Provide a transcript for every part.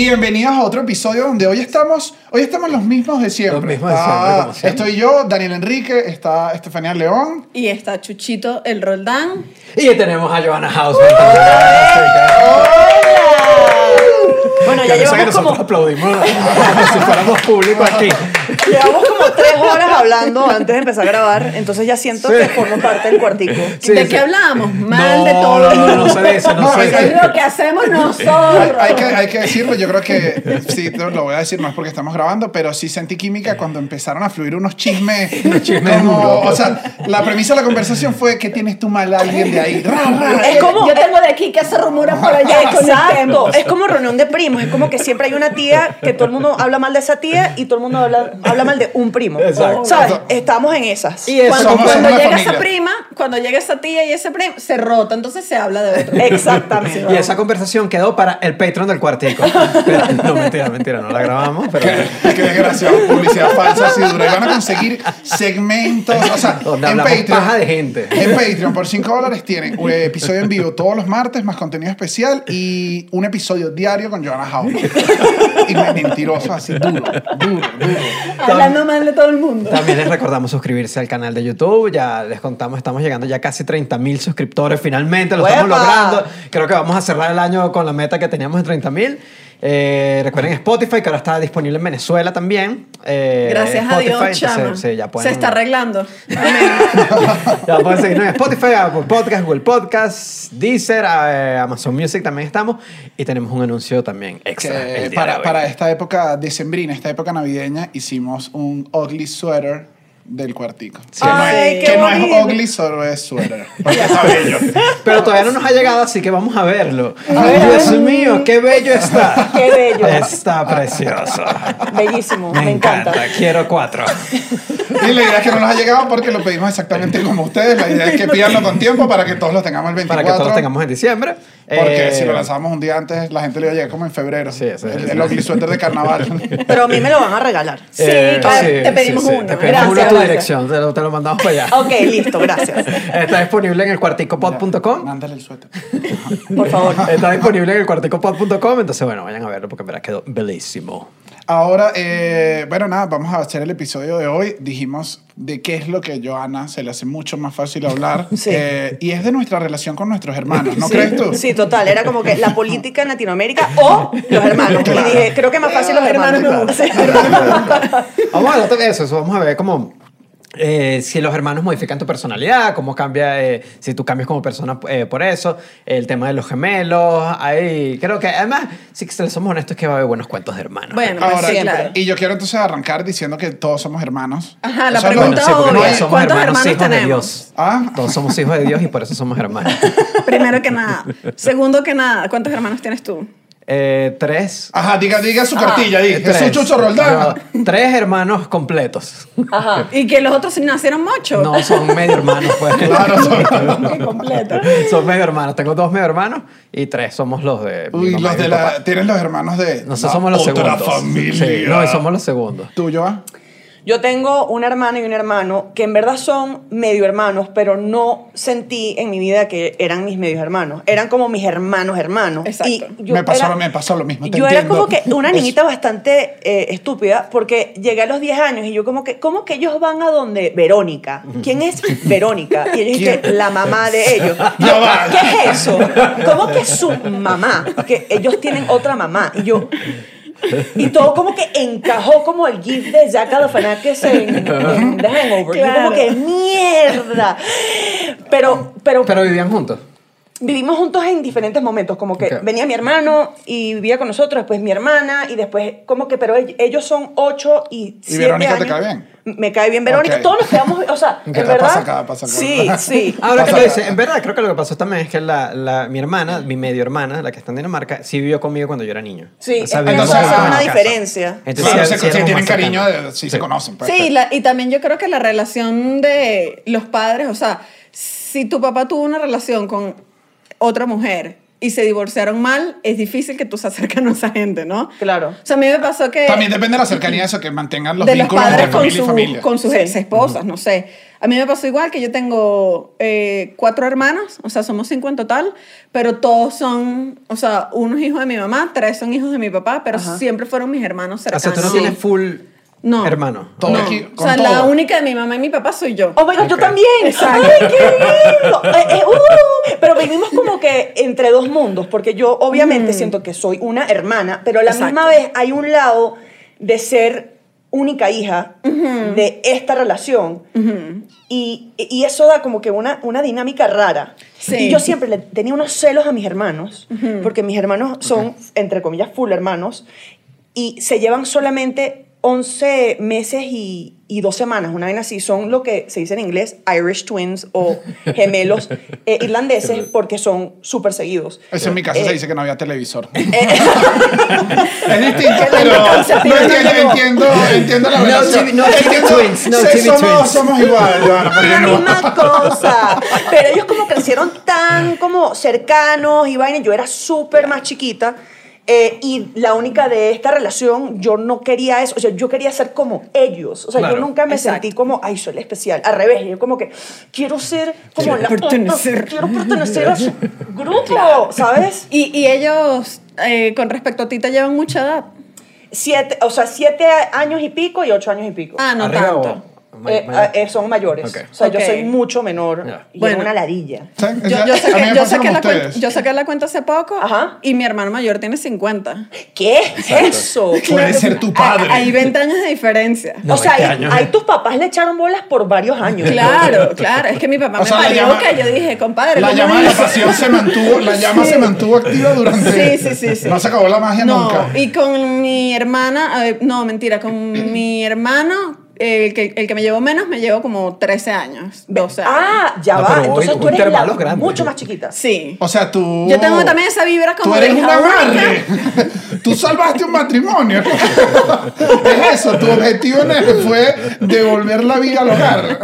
Bienvenidos a otro episodio donde hoy estamos, hoy estamos los mismos de siempre. Los mismos de Está- siempre, como siempre. Estoy yo, Daniel Enrique, está Estefanía León. Y está Chuchito el Roldán. Y tenemos a Johanna House. Bueno, ya Que eso que llevamos nosotros como, aplaudimos como si fuéramos público aquí. Llevamos como tres horas hablando antes de empezar a grabar, entonces ya siento Sí. que formo parte del cuartico. Sí, ¿De sí. qué hablábamos? Mal No, de todo. no, no, no no lo que hacemos Hay, nosotros. hay que, hay que decirlo, yo creo que, sí, lo voy a decir, no es porque estamos grabando, pero sí sentí química cuando empezaron a fluir unos chismes. Unos chismes como- duros. O sea, la premisa de la conversación fue que tienes tú mal a alguien de ahí. Es como- Yo tengo de aquí que se rumora por allá. Exacto, es como reunión de primos, es como que siempre hay una tía que todo el mundo habla mal de esa tía y todo el mundo habla, habla mal de un primo. Exacto. ¿Sabes? Estamos en esas. Y eso Cuando, Somos- cuando somos una llega esa prima, cuando llega esa tía y ese primo, se rota, entonces se habla de otro. Exactamente. Y esa conversación quedó para el Patreon del cuartico. Pero- no, mentira, mentira, no la grabamos, pero... Qué, qué desgraciado, publicidad falsa así dura. Y van a conseguir segmentos, o sea, Donde en Patreon. paja de gente. En Patreon, por 5 dólares tienen un episodio en vivo todos los martes, más contenido especial y un episodio diario con Joanna House. Y me- mentiroso, así, duro, duro, duro. Hablando mal de todo el mundo. También les recordamos suscribirse al canal de YouTube. Ya les contamos, estamos llegando ya casi 30 mil suscriptores. Finalmente lo estamos ¡Uepa! logrando. Creo que vamos a cerrar el año con la meta que teníamos de 30 mil. Eh, recuerden Spotify, que ahora está disponible en Venezuela también. Eh, Gracias a Spotify, Dios, entonces, chama. sí, ya pueden- Se está arreglando. ya pueden seguirnos en Spotify, Apple Podcast, Google Podcast, Deezer, eh, Amazon Music también estamos. Y tenemos un anuncio también extra. el de para, hoy. para esta época decembrina, esta época navideña, hicimos un ugly sweater del cuartico. Que, no, Ay, es, que no es ugly, solo es sweater. Porque está bello. Pero todavía no nos ha llegado, así que vamos a verlo. A ver, a Dios mío, qué bello está. Qué bello. Está precioso. Bellísimo, Me, me, encanta. Quiero cuatro. Y la idea es que no nos ha llegado porque lo pedimos exactamente como ustedes. La idea es que pidanlo con tiempo para que todos lo tengamos el 24. Para que todos los tengamos en diciembre. Porque Eh, si lo lanzábamos un día antes, la gente le iba a llegar como en febrero. Sí, sí, el, sí. el ugly sweater de carnaval. Pero a mí me lo van a regar. Sí, claro, te pedimos uno. Te pedimos Gracias, uno a tu gracias. dirección, te lo, te lo mandamos para allá. Ok, listo, gracias. Está disponible en el cuarticopod.com. Mándale el suéter. Por favor. Está disponible en el cuarticopod.com. Entonces, bueno, vayan a verlo porque verdad quedó bellísimo. Ahora, eh, bueno, nada, vamos a hacer el episodio de hoy. Dijimos de qué es lo que a Joana se le hace mucho más fácil hablar. Sí. Eh, y es de nuestra relación con nuestros hermanos, ¿no Sí, crees tú? Sí, total. Era como que la política en Latinoamérica o los hermanos. Y dije, creo que más fácil los hermanos. Hermanos Sí. Vamos a ver eso, eso. Vamos a ver cómo. Eh, si los hermanos modifican tu personalidad, cómo cambia, eh, si tú cambias como persona eh, por eso, el tema de los gemelos, ahí creo que además, si somos honestos, es que va a haber buenos cuentos de hermanos. Bueno, pues Ahora, sí, claro. y yo quiero entonces arrancar diciendo que todos somos hermanos. Ajá, la Eso es lo- pregunta sí, porque obvia, todos somos ¿cuántos hermanos, hermanos hijos de tenemos? Dios. Ah. Todos somos hijos de Dios y por eso somos hermanos. Primero que nada. Segundo que nada, ¿cuántos hermanos tienes tú? Eh, tres. Ajá, diga, diga su cartilla, eh, diga. Jesús Chucho Roldán. No, tres hermanos completos. Ajá. ¿Y que los otros nacieron mochos? No, son medio hermanos, pues. Claro, son- completo. Son medio hermanos. Tengo dos medio hermanos y tres somos los de. Uy, los y de papá. la. Tienes los hermanos de. Nosotros la somos los otra segundos. familia. Sí, no, y somos los segundos. ¿Tú, Joa? Yo tengo una hermana y un hermano que en verdad son medio hermanos, pero no sentí en mi vida que eran mis medios hermanos. Eran como mis hermanos hermanos. Exacto. Y yo Me pasó era- lo- me pasó lo mismo, te Yo era como que una niñita bastante eh, estúpida porque llegué a los 10 años y yo como que, ¿cómo que ellos van a donde Verónica? ¿Quién es Verónica? Y ellos dije, la mamá de ellos. ¿Qué es eso? ¿Cómo que su mamá? Que ellos tienen otra mamá. Y yo... Y todo como que encajó como el gif de Jack Galifianakis en, en The Hangover. Claro. como que mierda. Pero, pero, Pero vivían juntos. vivimos juntos en diferentes momentos. Como que Ok. venía mi hermano y vivía con nosotros, después mi hermana y después como que, pero ell- ellos son ocho y siete Verónica te años. cae bien? Me cae bien Verónica. Ok. Todos nos quedamos, o sea, en verdad. pasa acá, pasa acá. Sí, sí. Ahora que lo dice, en verdad creo que lo que pasó también es que la, la- mi hermana, mi medio hermana, la que está en Dinamarca, sí vivió conmigo cuando yo era niño. Sí, O sea, entonces es una diferencia. Entonces, Claro, sí, se, sí tienen cariño, de, sí, se conocen. pues. Sí, la- y también yo creo que la relación de los padres, o sea, si tu papá tuvo una relación con otra mujer y se divorciaron mal, es difícil que tú se acerques a esa gente, ¿no? Claro. O sea, a mí me pasó que... También depende de la cercanía de eso, que mantengan los de los vínculos padres entre con, familia y su- familia. con sus ex esposas, no sé. A mí me pasó igual que yo tengo eh, cuatro hermanos, o sea, somos cinco en total, pero todos son, o sea, unos hijos de mi mamá, tres son hijos de mi papá, pero Ajá. siempre fueron mis hermanos O cercanos. sea, tú no tienes full No. hermano. Todo No. aquí, o sea, la única de mi mamá y mi papá soy yo. Oh my God, yo también. Exacto. ¡Ay, qué lindo! Eh, eh, uh, pero vivimos como que entre dos mundos, porque yo obviamente siento que soy una hermana, pero a la Exacto. misma vez hay un lado de ser única hija de esta relación y, y eso da como que una, una dinámica rara. Sí. Y yo siempre le tenía unos celos a mis hermanos, porque mis hermanos son, entre comillas, full hermanos, y se llevan solamente 11 meses y, y dos semanas, una vez así. Son lo que se dice en inglés Irish twins o gemelos eh, irlandeses porque son súper seguidos. Eso en mi casa Eh, se dice que no había televisor. es distinto, pero no entiendo, entiendo, entiendo la No relación. No twins, no TV somos, twins. somos igual, la no. misma cosa. Pero ellos como crecieron tan como cercanos y vaina. Yo era súper más chiquita. Eh, y la única de esta relación, yo no quería eso. O sea, yo quería ser como ellos. O sea, Claro. yo nunca me Exacto. sentí como, ay, soy la especial. Al revés, yo como que quiero ser como Quiero la pertenecer. Quiero pertenecer a su grupo, ¿sabes? Y, y ellos, eh, con respecto a ti, te llevan mucha edad. Siete, o sea, siete años y pico y ocho años y pico. Ah, no ¿Arriba tanto. o- Eh, ma- eh, son mayores. Ok. O sea, yo Ok. soy mucho menor Ya. y Bueno. era una ladilla. Yo, ya- yo a mí saqué, me yo, pasa saqué como la cuenta, ustedes. yo saqué la cuenta hace poco Ajá. y mi hermano mayor tiene 50. ¿Qué es eso? Puede ser tu padre. Ah, Hay 20 años de diferencia. No, o sea, 20 ahí, ahí tus papás le echaron bolas por varios años. Claro, claro. Es que mi papá O me sea, la parió llama- que yo dije, compadre, La ¿cómo llama de la dices? pasión se mantuvo, la llama Sí. se mantuvo activa durante. Sí, sí, sí, sí. No se acabó la magia No, nunca. y con mi hermana, eh, no, mentira, con mi hermano, el que, el que me llevó menos, me llevó como 13 años, 12 años. Ah, ya No, va. pero Entonces hoy- tú eres la grandes. mucho más chiquita. Sí. O sea, tú. Yo tengo también esa vibra como Tú eres de un hija amarre. tú salvaste un matrimonio. es eso, tu objetivo en él fue devolver la vida al hogar.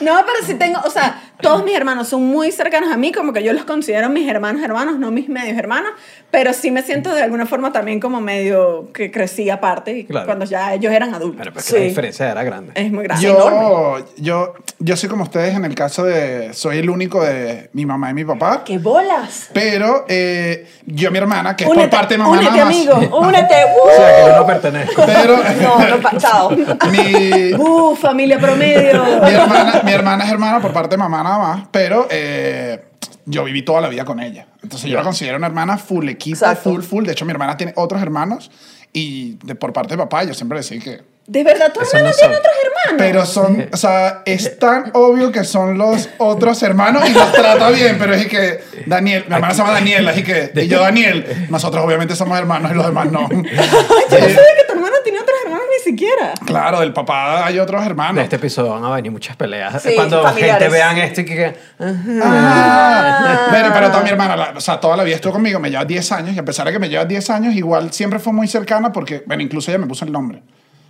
No, pero sí tengo, o sea, todos mis hermanos son muy cercanos a mí, como que yo los considero mis hermanos hermanos, no mis medios hermanos, pero sí me siento de alguna forma también como medio que crecí aparte y Claro. cuando ya ellos eran adultos. Bueno, pues que Sí. la diferencia era grande. es muy grande. Yo, yo, yo soy como ustedes en el caso de. Soy el único de mi mamá y mi papá. ¡Qué bolas! Pero eh, yo, mi hermana, que es por parte de mamá únete, nada más. amigo. ¡Únete! O sea, que yo no pertenezco. Pero No, no, chao. mi, Uh, familia promedio. mi, hermana, mi hermana es hermana por parte de mamá nada más, pero eh, yo viví toda la vida con ella. Entonces yo la considero una hermana full equipo, Exacto. full, full. De hecho, mi hermana tiene otros hermanos y de, por parte de papá yo siempre decía que... ¿De verdad tu Eso hermana no tiene otros hermanos? Pero son, o sea, es tan obvio que son los otros hermanos y los trata bien, pero es que Daniel, mi hermana se llama Daniela, así que, y yo Daniel, nosotros obviamente somos hermanos y los demás no. Ay, yo no sabía que tu hermana tenía otros hermanos ni siquiera. claro, del papá hay otros De hermanos. este episodio van a venir muchas peleas. Sí, Cuando familiares. gente vean esto y que... que, ajá. Ah, pero, pero toda mi hermana, la- o sea, toda la vida estuvo conmigo, me lleva 10 años y a pesar de que me lleva 10 años, igual siempre fue muy cercana porque, bueno, incluso ella me puso el nombre.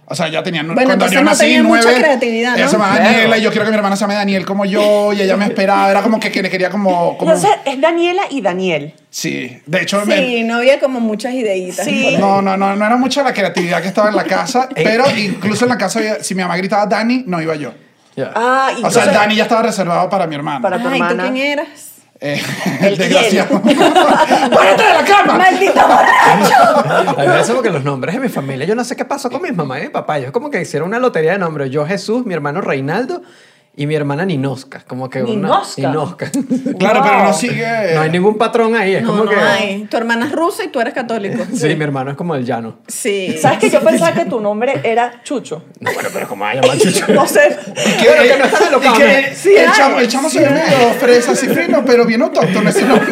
O sea, ya tenía Bueno, cuando yo no nací, tenía mucha nueve, creatividad, Ella ¿no? se llama Claro. Daniela y yo quiero que mi hermana se llame Daniel como yo y ella me esperaba, era como que que- quería como... como Entonces, es Daniela y Daniel. sí, de hecho... me- Sí, no había como muchas ideitas. Sí. no, no, no, no era mucha la creatividad que estaba en la casa, pero incluso en la casa, había- si mi mamá gritaba Dani, no iba yo. Ya. Ah, y O sea, Dani ya estaba reservado para mi hermana. Para- tu Ay, ¿tú hermana. quién eras? Eh, El desgraciado. ¡Párate de la cama! ¡Maldito borracho! A mí me parece porque los nombres de mi familia, yo no sé qué pasó con mis mamá y mi papá. Ellos como que hicieron una lotería de nombres. Yo Jesús, mi hermano Reinaldo y mi hermana Ninosca. Como que una... Ninosca. Ninosca. Claro, Wow. pero no sigue. No hay ningún patrón ahí. Es No, como no que... hay. Tu hermana es rusa y tú eres católico. Sí, mi hermano es como el llano. Sí. ¿Sabes que yo pensaba que tu nombre era Chucho? No, bueno, pero como hay llamar chucho. No sé. Que, Pero que no están y alocados, que ¿no? Sí el, hay, chamo, el chamo sí se medio fresa cifrino, pero bien autóctono ese nombre.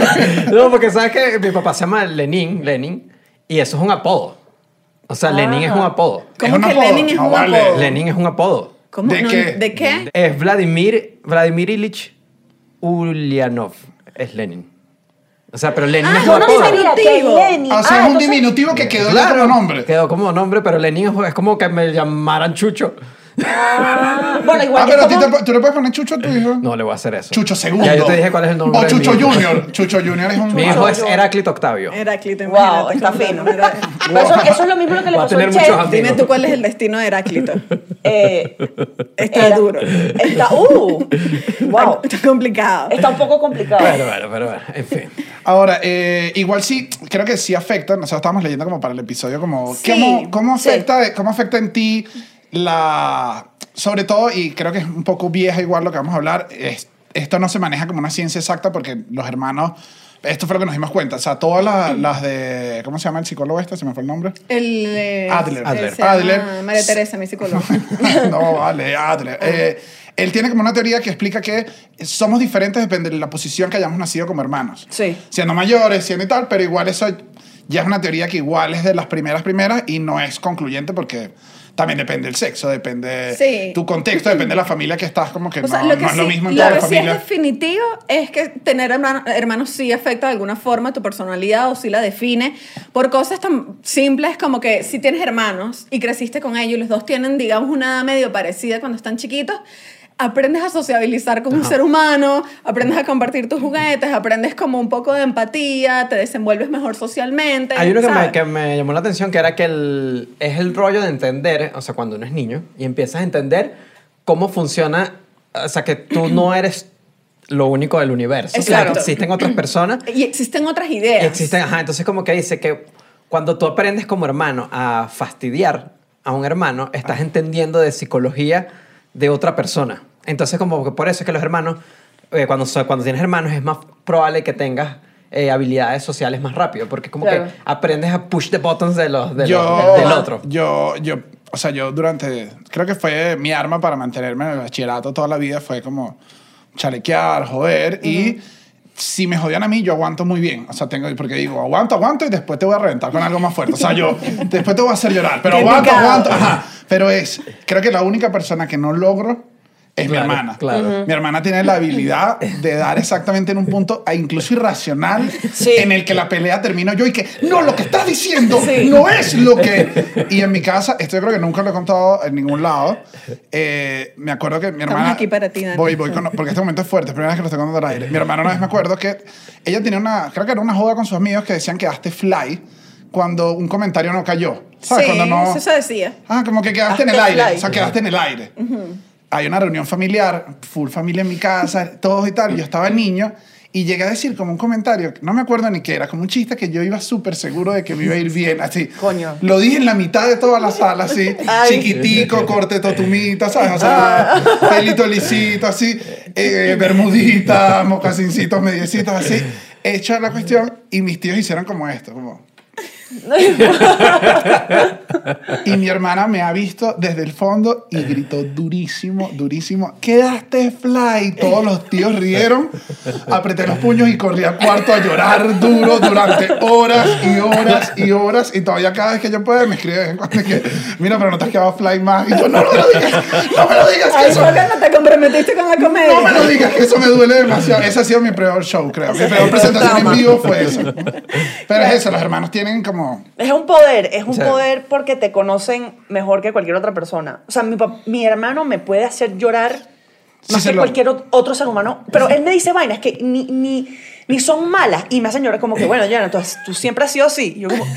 No, porque sabes que mi papá se llama Lenin, Lenin, y eso es un apodo. O sea, Lenin es un apodo. ¿Cómo Es un que apodo. Lenin es No, un vale. apodo? Lenin es un apodo. ¿Cómo? ¿De No, qué? ¿De qué? Es Vladimir, Vladimir Ilich Ulyanov. Es Lenin. O sea, pero Lenin Ah, es un no Lenin. O sea, Ah, es un entonces- diminutivo que quedó como nombre. Quedó como nombre, pero Lenin es como que me llamaran Chucho. Ah, bueno, igual Ah, pero a ti como- te- tú le puedes poner Chucho a tu hijo. No le voy a hacer eso. Chucho segundo. Ya yo te dije cuál es el nombre O Chucho. Junior. Chucho Junior es un. Mi hijo es Heráclito Octavio. Heráclito, Wow, está fino. Pero eso, eso es lo mismo que le Va a pasó tener al muchos chef. amigos. Dime tú cuál es el destino de Heráclito. Eh, Está era- duro. Está, uh, wow. Está complicado. Está un poco complicado. Bueno, bueno, pero bueno, en fin. Ahora, eh, igual sí, creo que sí afecta. Nosotros estábamos leyendo como para el episodio, como. Sí, ¿Cómo, cómo, sí. afecta, ¿Cómo afecta en ti la. Sobre todo, y creo que es un poco vieja igual lo que vamos a hablar, es- esto no se maneja como una ciencia exacta porque los hermanos. Esto fue lo que nos dimos cuenta. O sea, todas las, las de. ¿Cómo se llama el psicólogo este? Se me fue el nombre. El, eh, Adler. Adler. Adler. María Teresa, mi psicóloga. no, vale, Adler. Eh, él tiene como una teoría que explica que somos diferentes depende de la posición que hayamos nacido como hermanos. Sí. Siendo mayores, siendo y tal, pero igual eso ya es una teoría que igual es de las primeras primeras y no es concluyente porque también depende del sexo, depende Sí. tu contexto, depende de la familia que estás, como que O no, sea, lo que no es lo sí- mismo en lo toda la que sí es definitivo es que tener hermano- hermanos sí afecta de alguna forma tu personalidad o sí la define por cosas tan simples como que si tienes hermanos y creciste con ellos y los dos tienen, digamos, una edad medio parecida cuando están chiquitos, aprendes a sociabilizar con un ser humano, aprendes a compartir tus juguetes, aprendes como un poco de empatía, te desenvuelves mejor socialmente. Hay uno que me, que me llamó la atención que era que el, es el rollo de entender, o sea, cuando uno es niño y empiezas a entender cómo funciona, o sea, que tú no eres lo único del universo. Exacto. existen otras personas Y existen otras ideas. Y existen, ajá, entonces como que dice que cuando tú aprendes como hermano a fastidiar a un hermano, estás entendiendo de psicología de otra persona. Entonces como que por eso es que los hermanos, eh, cuando, cuando tienes hermanos es más probable que tengas eh, habilidades sociales más rápido, porque como Claro. que aprendes a push the buttons de los, de los- yo, del otro. Yo, yo, o sea, yo durante, creo que fue mi arma para mantenerme en el bachillerato toda la vida, fue como chalequear, joder, y si me jodían a mí, yo aguanto muy bien. O sea, tengo, porque digo, aguanto, aguanto y después te voy a reventar con algo más fuerte. O sea, yo después te voy a hacer llorar, pero aguanto, aguanto. Ajá. Pero es, creo que la única persona que no logro es Claro, mi hermana. claro. Mi hermana tiene la habilidad de dar exactamente en un punto, e incluso irracional, Sí. en el que la pelea termina yo y que, no, lo que estás diciendo Sí. no es lo que... Y en mi casa, esto yo creo que nunca lo he contado en ningún lado, eh, me acuerdo que mi Estamos hermana... aquí para ti, Dani. Voy, voy, con- porque este momento es fuerte, es primera vez que lo estoy contando al aire. Mi hermana una vez me acuerdo que ella tenía una, creo que era una joda con sus amigos que decían que quedaste fly cuando un comentario no cayó. ¿Sabes? Sí, cuando no... eso se decía. Ah, como que quedaste en el aire. fly. O sea, quedaste en el aire. Hay una reunión familiar, full familia en mi casa, todos y tal. Yo estaba niño y llegué a decir como un comentario, no me acuerdo ni qué era, como un chiste que yo iba súper seguro de que me iba a ir bien, así. Coño. Lo dije en la mitad de toda la sala, así. Ay. Chiquitico, corte totumita, ¿sabes? O sea, pelito lisito, así. eh, bermudita, mocasincitos, mediecitos, así. Hecha la cuestión y mis tíos hicieron como esto, como... Y mi hermana me ha visto desde el fondo y gritó durísimo, durísimo. ¡Quedaste fly! Todos los tíos rieron. Apreté los puños y corrí al cuarto a llorar duro durante horas y horas y horas. Y todavía cada vez que yo puedo me escribe que, mira, pero no te has quedado fly más. Y yo, no, no me lo digas, no me lo digas. Que eso, ¿por qué no te comprometiste con la comedia? no me lo digas, que eso me duele demasiado. Ese ha sido mi peor show, creo. Mi peor presentación en vivo fue eso. Pero es eso, los hermanos tienen como... Es un poder, es un poder porque te conocen mejor que cualquier otra persona. O sea, mi, mi hermano me puede hacer llorar más que cualquier ot- otro ser humano, pero él me dice vainas que ni, ni, ni son malas y me hacen llorar como que, bueno, ya, entonces tú siempre has sido así. Y yo como...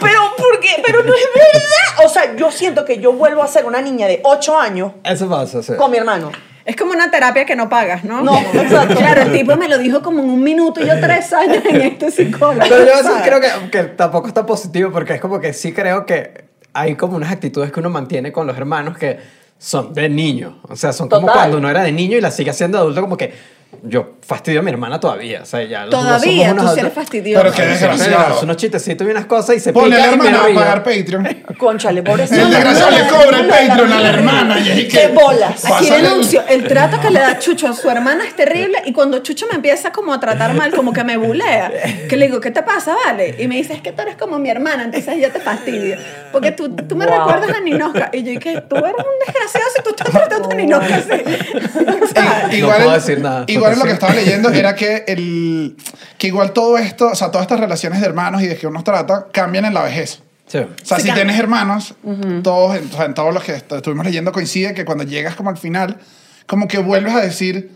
pero, ¿por qué? Pero no es verdad. O sea, yo siento que yo vuelvo a ser una niña de 8 años Eso pasa, sí. con mi hermano. Es como una terapia que no pagas, ¿no? No, exacto. Claro, el tipo me lo dijo como en un minuto y yo tres años en este psicólogo. Pero yo creo que, que tampoco está positivo porque es como que sí creo que hay como unas actitudes que uno mantiene con los hermanos que son de niño. O sea, son como Total. cuando uno era de niño y la sigue haciendo de adulto como que yo fastidio a mi hermana todavía. O sea, ya los dos somos Todavía, unos tú sí eres adultos. fastidioso. Pero qué Sí, desgraciado. hace unos chistecitos y unas cosas y se Ponle a pica la y me hermana a río. pagar Patreon. Conchale, pobrecito. El desgraciado le cobra el Patreon a la hermana. Y ahí que, ¡Qué bolas! Aquí Pásale denuncio, el trato que le da Chucho a su hermana es terrible y cuando Chucho me empieza como a tratar mal, como que me bulea, que le digo, ¿qué te pasa, vale? Y me dice, es que tú eres como mi hermana, entonces yo te fastidio. Porque tú, tú me Wow. recuerdas a Ninoska. Y yo, ¿y qué? Tú eres un desgraciado si tú estás tratando a Ninoska así. No puedo decir nada, Igual lo que estaba leyendo era que, el, que igual todo esto, o sea, todas estas relaciones de hermanos y de que uno trata, cambian en la vejez. Sí. O sea, Sí, si cambia. tienes hermanos, todos, en, o sea, en todos los que est- estuvimos leyendo coincide que cuando llegas como al final, como que vuelves a decir,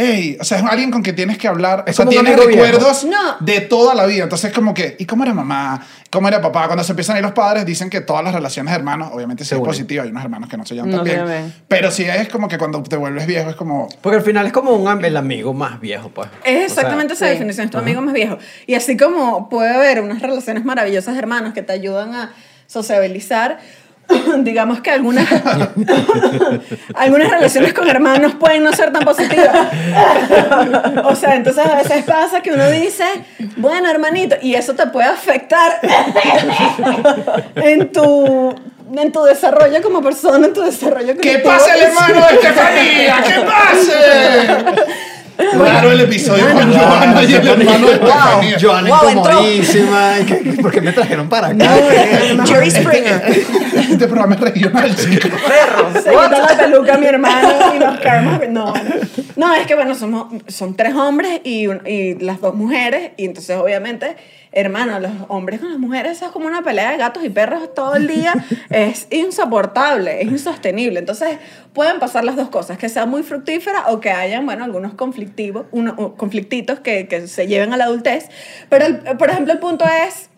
hey, o sea, es alguien con quien tienes que hablar, o sea, viejo. recuerdos No. de toda la vida. Entonces, como que, ¿y cómo era mamá? ¿Cómo era papá? Cuando se empiezan a ir los padres, dicen que todas las relaciones de hermanos, obviamente Se es unen. positiva, hay unos hermanos que no se llevan No tan se bien. llevan. Pero sí es como que cuando te vuelves viejo es como... Porque al final es como un, el amigo más viejo, pues. Es O exactamente sea, esa sí. definición, es tu amigo más viejo. Y así como puede haber unas relaciones maravillosas de hermanos que te ayudan a sociabilizar, digamos que algunas, algunas relaciones con hermanos pueden no ser tan positivas. o sea, entonces a veces pasa que uno dice, bueno, hermanito, y eso te puede afectar en tu, en tu desarrollo como persona, en tu desarrollo como ¡Que pase el hermano de Estefanía! ¡Que pase! Claro, el episodio con Joana y el hermano de Estefanía. Joana Wow, entró. incomodísima. ¿y qué- ¿Por qué me trajeron para acá? Jerry Springer. Este programa es regional, chicos. Perro. Se quita la peluca a mi hermano y nos caemos. No, bueno. no, es que bueno, somos, son tres hombres y, un- y las dos mujeres. Y entonces, obviamente, hermano, los hombres con las mujeres eso es como una pelea de gatos y perros todo el día. Es insoportable, es insostenible. Entonces, pueden pasar las dos cosas: que sea muy fructífera o que hayan, bueno, algunos conflictivos, uno- o conflictitos que, que se lleven a la adultez. Pero, el- por ejemplo, el punto es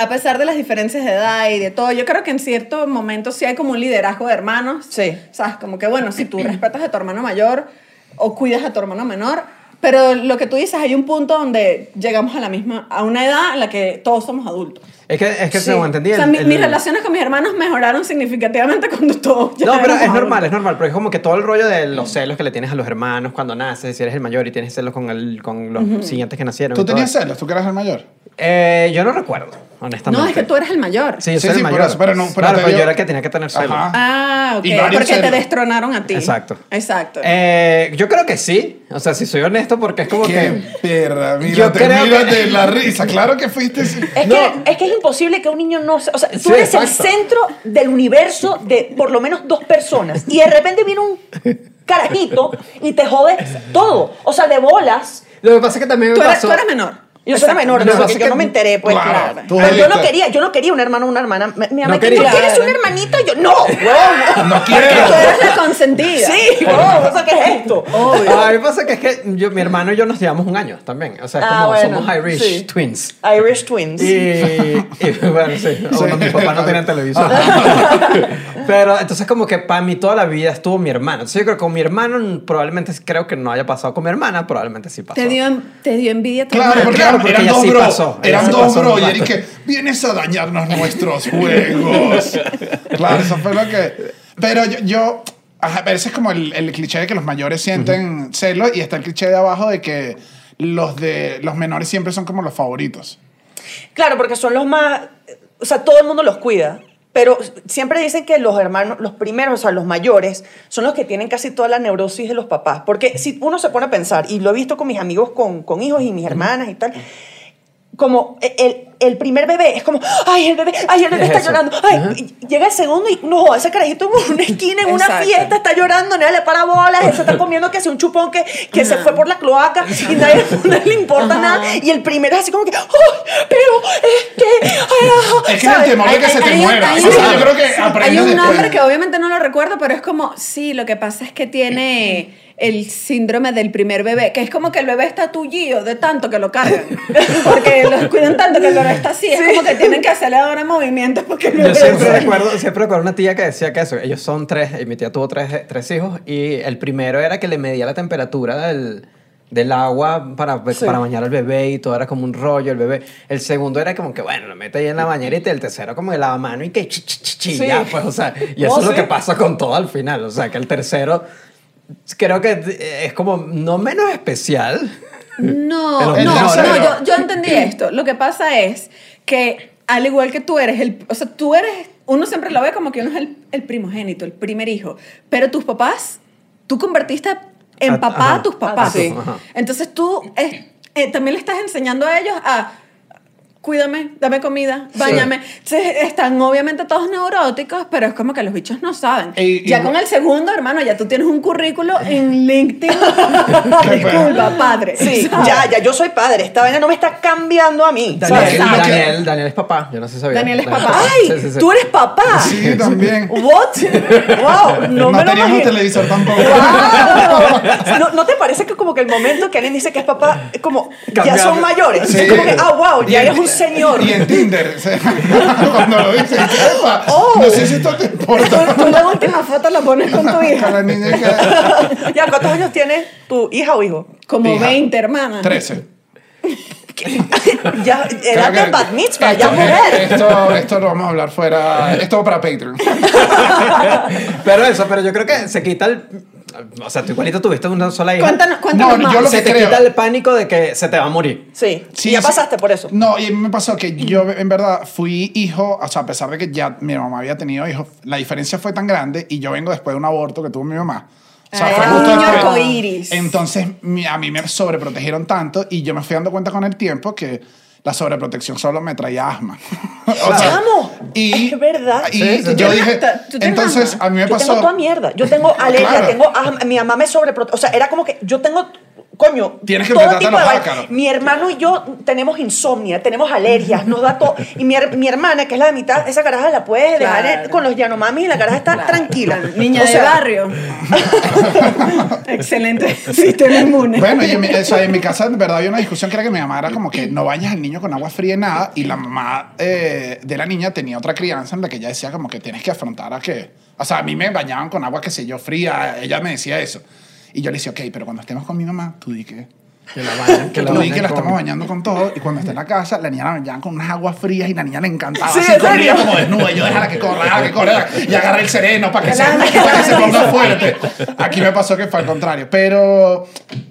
a pesar de las diferencias de edad y de todo, yo creo que en ciertos momentos sí hay como un liderazgo de hermanos. Sí. ¿Sabes? Como que, bueno, si tú respetas a tu hermano mayor o cuidas a tu hermano menor, pero lo que tú dices, hay un punto donde llegamos a la misma, a una edad en la que todos somos adultos. Es que, es que Sí. según entendí. O sea, el- mi- el- mis relaciones con mis hermanos mejoraron significativamente cuando todos ya No, pero es normal, es normal, porque es como que todo el rollo de los celos que le tienes a los hermanos cuando naces, si eres el mayor y tienes celos con, el, con los siguientes que nacieron. ¿Tú todo tenías eso. celos? ¿Tú que eras el mayor? Eh, yo no recuerdo, honestamente. No, es que tú eres el mayor. Sí, yo Sí, soy sí, el por mayor. eso, pero no- pero claro, te pero dio- yo era el que tenía que tener celos. Ajá. Ah, ok. Y varios Porque te celos. destronaron a ti. Exacto. Exacto. Eh, yo creo que sí, o sea, si soy honesto, porque es como ¡Qué que... perra! Yo Mírate, creo que- mírate la risa. Claro que fuiste... Es, No. que, es que es imposible que un niño no... se- O sea, tú Sí, eres el centro del universo de por lo menos dos personas. Y de repente viene un carajito y te jode todo. O sea, de bolas. Lo que pasa es que también me tú, eres, pasó... tú eres menor. Yo soy la menor, que ¿no? es yo que- no me enteré, pues Claro, Pero yo no quería, yo no quería un hermano o una hermana. Me- Mi mamá, No ¿tú quieres un hermanito? Yo, no, huevón, No quiero. Tú eres la consentida. Sí, ¿eso qué es esto? Obvio. A mí me pasa que es que yo, mi hermano y yo nos llevamos un año también. O sea, es Ah, como bueno, somos Irish sí. twins. Irish Twins. Y, y, bueno, sí, Sí. bueno, mis papás no tenían televisor. Pero entonces como que para mí toda la vida estuvo mi hermano. Entonces yo creo que con mi hermano probablemente creo que no haya pasado. Con mi hermana probablemente sí pasó. Te dio, te dio envidia Claro, porque, Claro, eran- porque eran ella dos sí bro, pasó, ella eran sí dos bro y que vienes a dañarnos nuestros juegos. claro, eso fue lo que... Pero yo... yo ajá, pero ese es como el, el cliché de que los mayores sienten celos y está el cliché de abajo de que los, de, los menores siempre son como los favoritos. Claro, porque son los más, o sea, todo el mundo los cuida. Pero siempre dicen que los hermanos, los primeros, o sea, los mayores, son los que tienen casi toda la neurosis de los papás. Porque si uno se pone a pensar, y lo he visto con mis amigos con, con hijos y mis hermanas y tal, como el, el primer bebé es como, ay, el bebé, ay, el bebé Es está eso. llorando. Ay, llega el segundo y no, ese carajito en una esquina, en una Exacto. fiesta, está llorando, nadie le para bolas, él se está comiendo que hace un chupón que, que se fue por la cloaca y nadie, nadie le importa Ajá. nada. Y el primero es así como que, ay, pero es que, ay, ajá", Es que es el ¿sabes? temor de que se te un- muera. hay O sea, un- yo creo que Hay aprendes un después. nombre que obviamente no lo recuerdo, pero es como, sí, lo que pasa es que tiene el síndrome del primer bebé, que es como que el bebé está tullido de tanto que lo cargan. Porque los cuidan tanto que el bebé está así. Es como que tienen que hacerle ahora movimientos porque el Yo siempre recuerdo, siempre recuerdo una tía que decía que eso, ellos son tres, y mi tía tuvo tres, tres hijos, y el primero era que le medía la temperatura del, del agua para, Sí. para bañar al bebé y todo era como un rollo el bebé. El segundo era como que, bueno, lo mete ahí en la bañerita, y el tercero como de lavamano y que chi, chi, chi, chi, Sí. ya, pues, o sea, y eso Oh, es lo sí. que pasa con todo al final, o sea, que el tercero creo que es como no menos especial. No, El no, tercero. no, yo, yo entendí esto. Lo que pasa es que al igual que tú eres el, o sea, tú eres, uno siempre lo ve como que uno es el, el primogénito, el primer hijo, pero tus papás, tú convertiste en A- papá a tus papás. Sí. Ajá. Entonces tú eh, eh, también le estás enseñando a ellos a cuídame, dame comida, bañame. Entonces están obviamente todos neuróticos, pero es como que los bichos no saben. Y- y- ya con el segundo, hermano, ya tú tienes un currículo en LinkedIn. Disculpa, padre. Sí, ¿sabes? ya, ya, yo soy padre. Esta vaina no me está cambiando a mí. Daniel, lo Daniel, Daniel es papá, yo no sé si sabía. Daniel es papá. ¡Ay! Sí, sí, sí. ¿Tú eres papá? Sí, también. ¿What? ¡Wow! No, No, me lo teníamos imagino. televisor tampoco. ¡Wow! ¿No, ¿No te parece que como que el momento que alguien dice que es papá, es como ya Cambiar. son mayores? Sí. Es como que, ah, wow, ya eres un señor. Y en Tinder, cuando lo dicen, "Epa, Oh. no sé si esto te importa. Tú la última foto la pones con tu hija. la niña que... ya, ¿cuántos años tiene tu hija o hijo? Como Hija. 20, hermana. 13. Ya, edad de bat mitzvah, ya mujer. esto, esto lo vamos a hablar fuera. Esto para Patreon. Pero eso, pero yo creo que se quita el... O sea, tú igualito tuviste una sola hija. Cuéntanos, cuéntanos No, más. yo lo se que te creo- quita el pánico de que se te va a morir. Sí, Sí, y ya sí. pasaste por eso. No, y me pasó que yo, en verdad, fui hijo, o sea, a pesar de que ya mi mamá había tenido hijos, la diferencia fue tan grande y yo vengo después de un aborto que tuvo mi mamá. O sea, Ah, fue justo un niño. Entonces, a mí me sobreprotegieron tanto y yo me fui dando cuenta con el tiempo que la sobreprotección solo me traía asma. O Chamo, y, es verdad. Y Sí, sí, yo dije, ¿Tú tienes entonces asma? a mí me Yo pasó... tengo toda mierda. Yo tengo alergia, Claro. tengo asma, mi mamá me sobreprotege. O sea, era como que yo tengo, coño, Tienes que todo tipo a los de ácaros. Mi hermano y yo tenemos insomnia, tenemos alergias, nos da todo. Y mi, her- mi hermana, que es la de mitad, esa caraja la puedes dejar Claro. en- con los Yanomamis y la caraja está tranquila. Niña O de sea, barrio. Excelente sistema inmune. Bueno, y en mi, o sea, en mi casa, en verdad, había una discusión que era que mi mamá era como que no bañas al niño con agua fría y nada, y la mamá eh, de la niña tenía otra crianza en la que ella decía como que tienes que afrontar a que... O sea, a mí me bañaban con agua, qué sé yo, fría, ella me decía eso. Y yo le decía, ok, pero cuando estemos con mi mamá, tú di que... Que la bañan, Que la tú di que la estamos bañando con todo, y cuando esté en la casa, la niña la bañaban con unas aguas frías y la niña le encantaba. Sí, así ¿en corría como desnuda, y yo déjala que corra, déjala que corra, y agarra el sereno para que, se, para que se ponga fuerte. Aquí me pasó que fue al contrario. Pero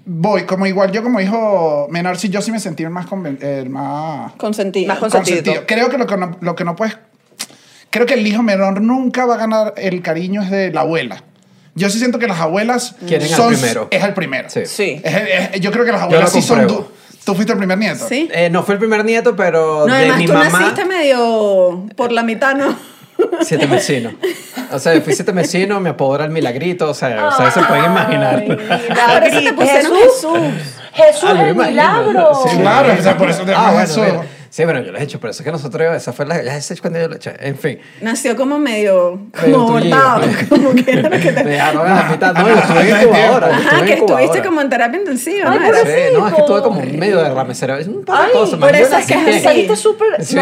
voy, como igual yo como hijo menor, sí, yo sí me sentí el más, conven- el más Consentido. Más consentido. consentido. Creo que lo que no, lo que no puedes... Creo que el hijo menor nunca va a ganar el cariño es de la abuela. Yo sí siento que las abuelas Quieren al son... primero. Es el primero. Sí. Sí. Es el- es- yo creo que las abuelas sí son... du- ¿Tú fuiste el primer nieto? Sí. Eh, no fue el primer nieto, pero No, de además mi tú mamá... naciste medio por la mitad, ¿no? Siete vecinos. O sea, fui siete vecinos, me apodo era el milagrito, o sea, o sea, se pueden imaginar. Ah, pusieron Jesús. Jesús Ah, yo el milagro. Sí, Claro, o sea, por eso te Ah, bueno. Sí, bueno, yo lo he hecho, pero eso es que nosotros, esa fue la, ya ese es cuando yo lo eché. En fin, Nació como medio, como como que era lo que me te... dejaron a la mitad. No, yo Ajá, estuve en ajá, incubadora. yo Ajá, estuve que estuviste como en terapia intensiva, Ay, ¿no? Sí, no, es que estuve como medio derrame cerebral. Un par de cosas. por eso es que es. Saliste súper normal. sí.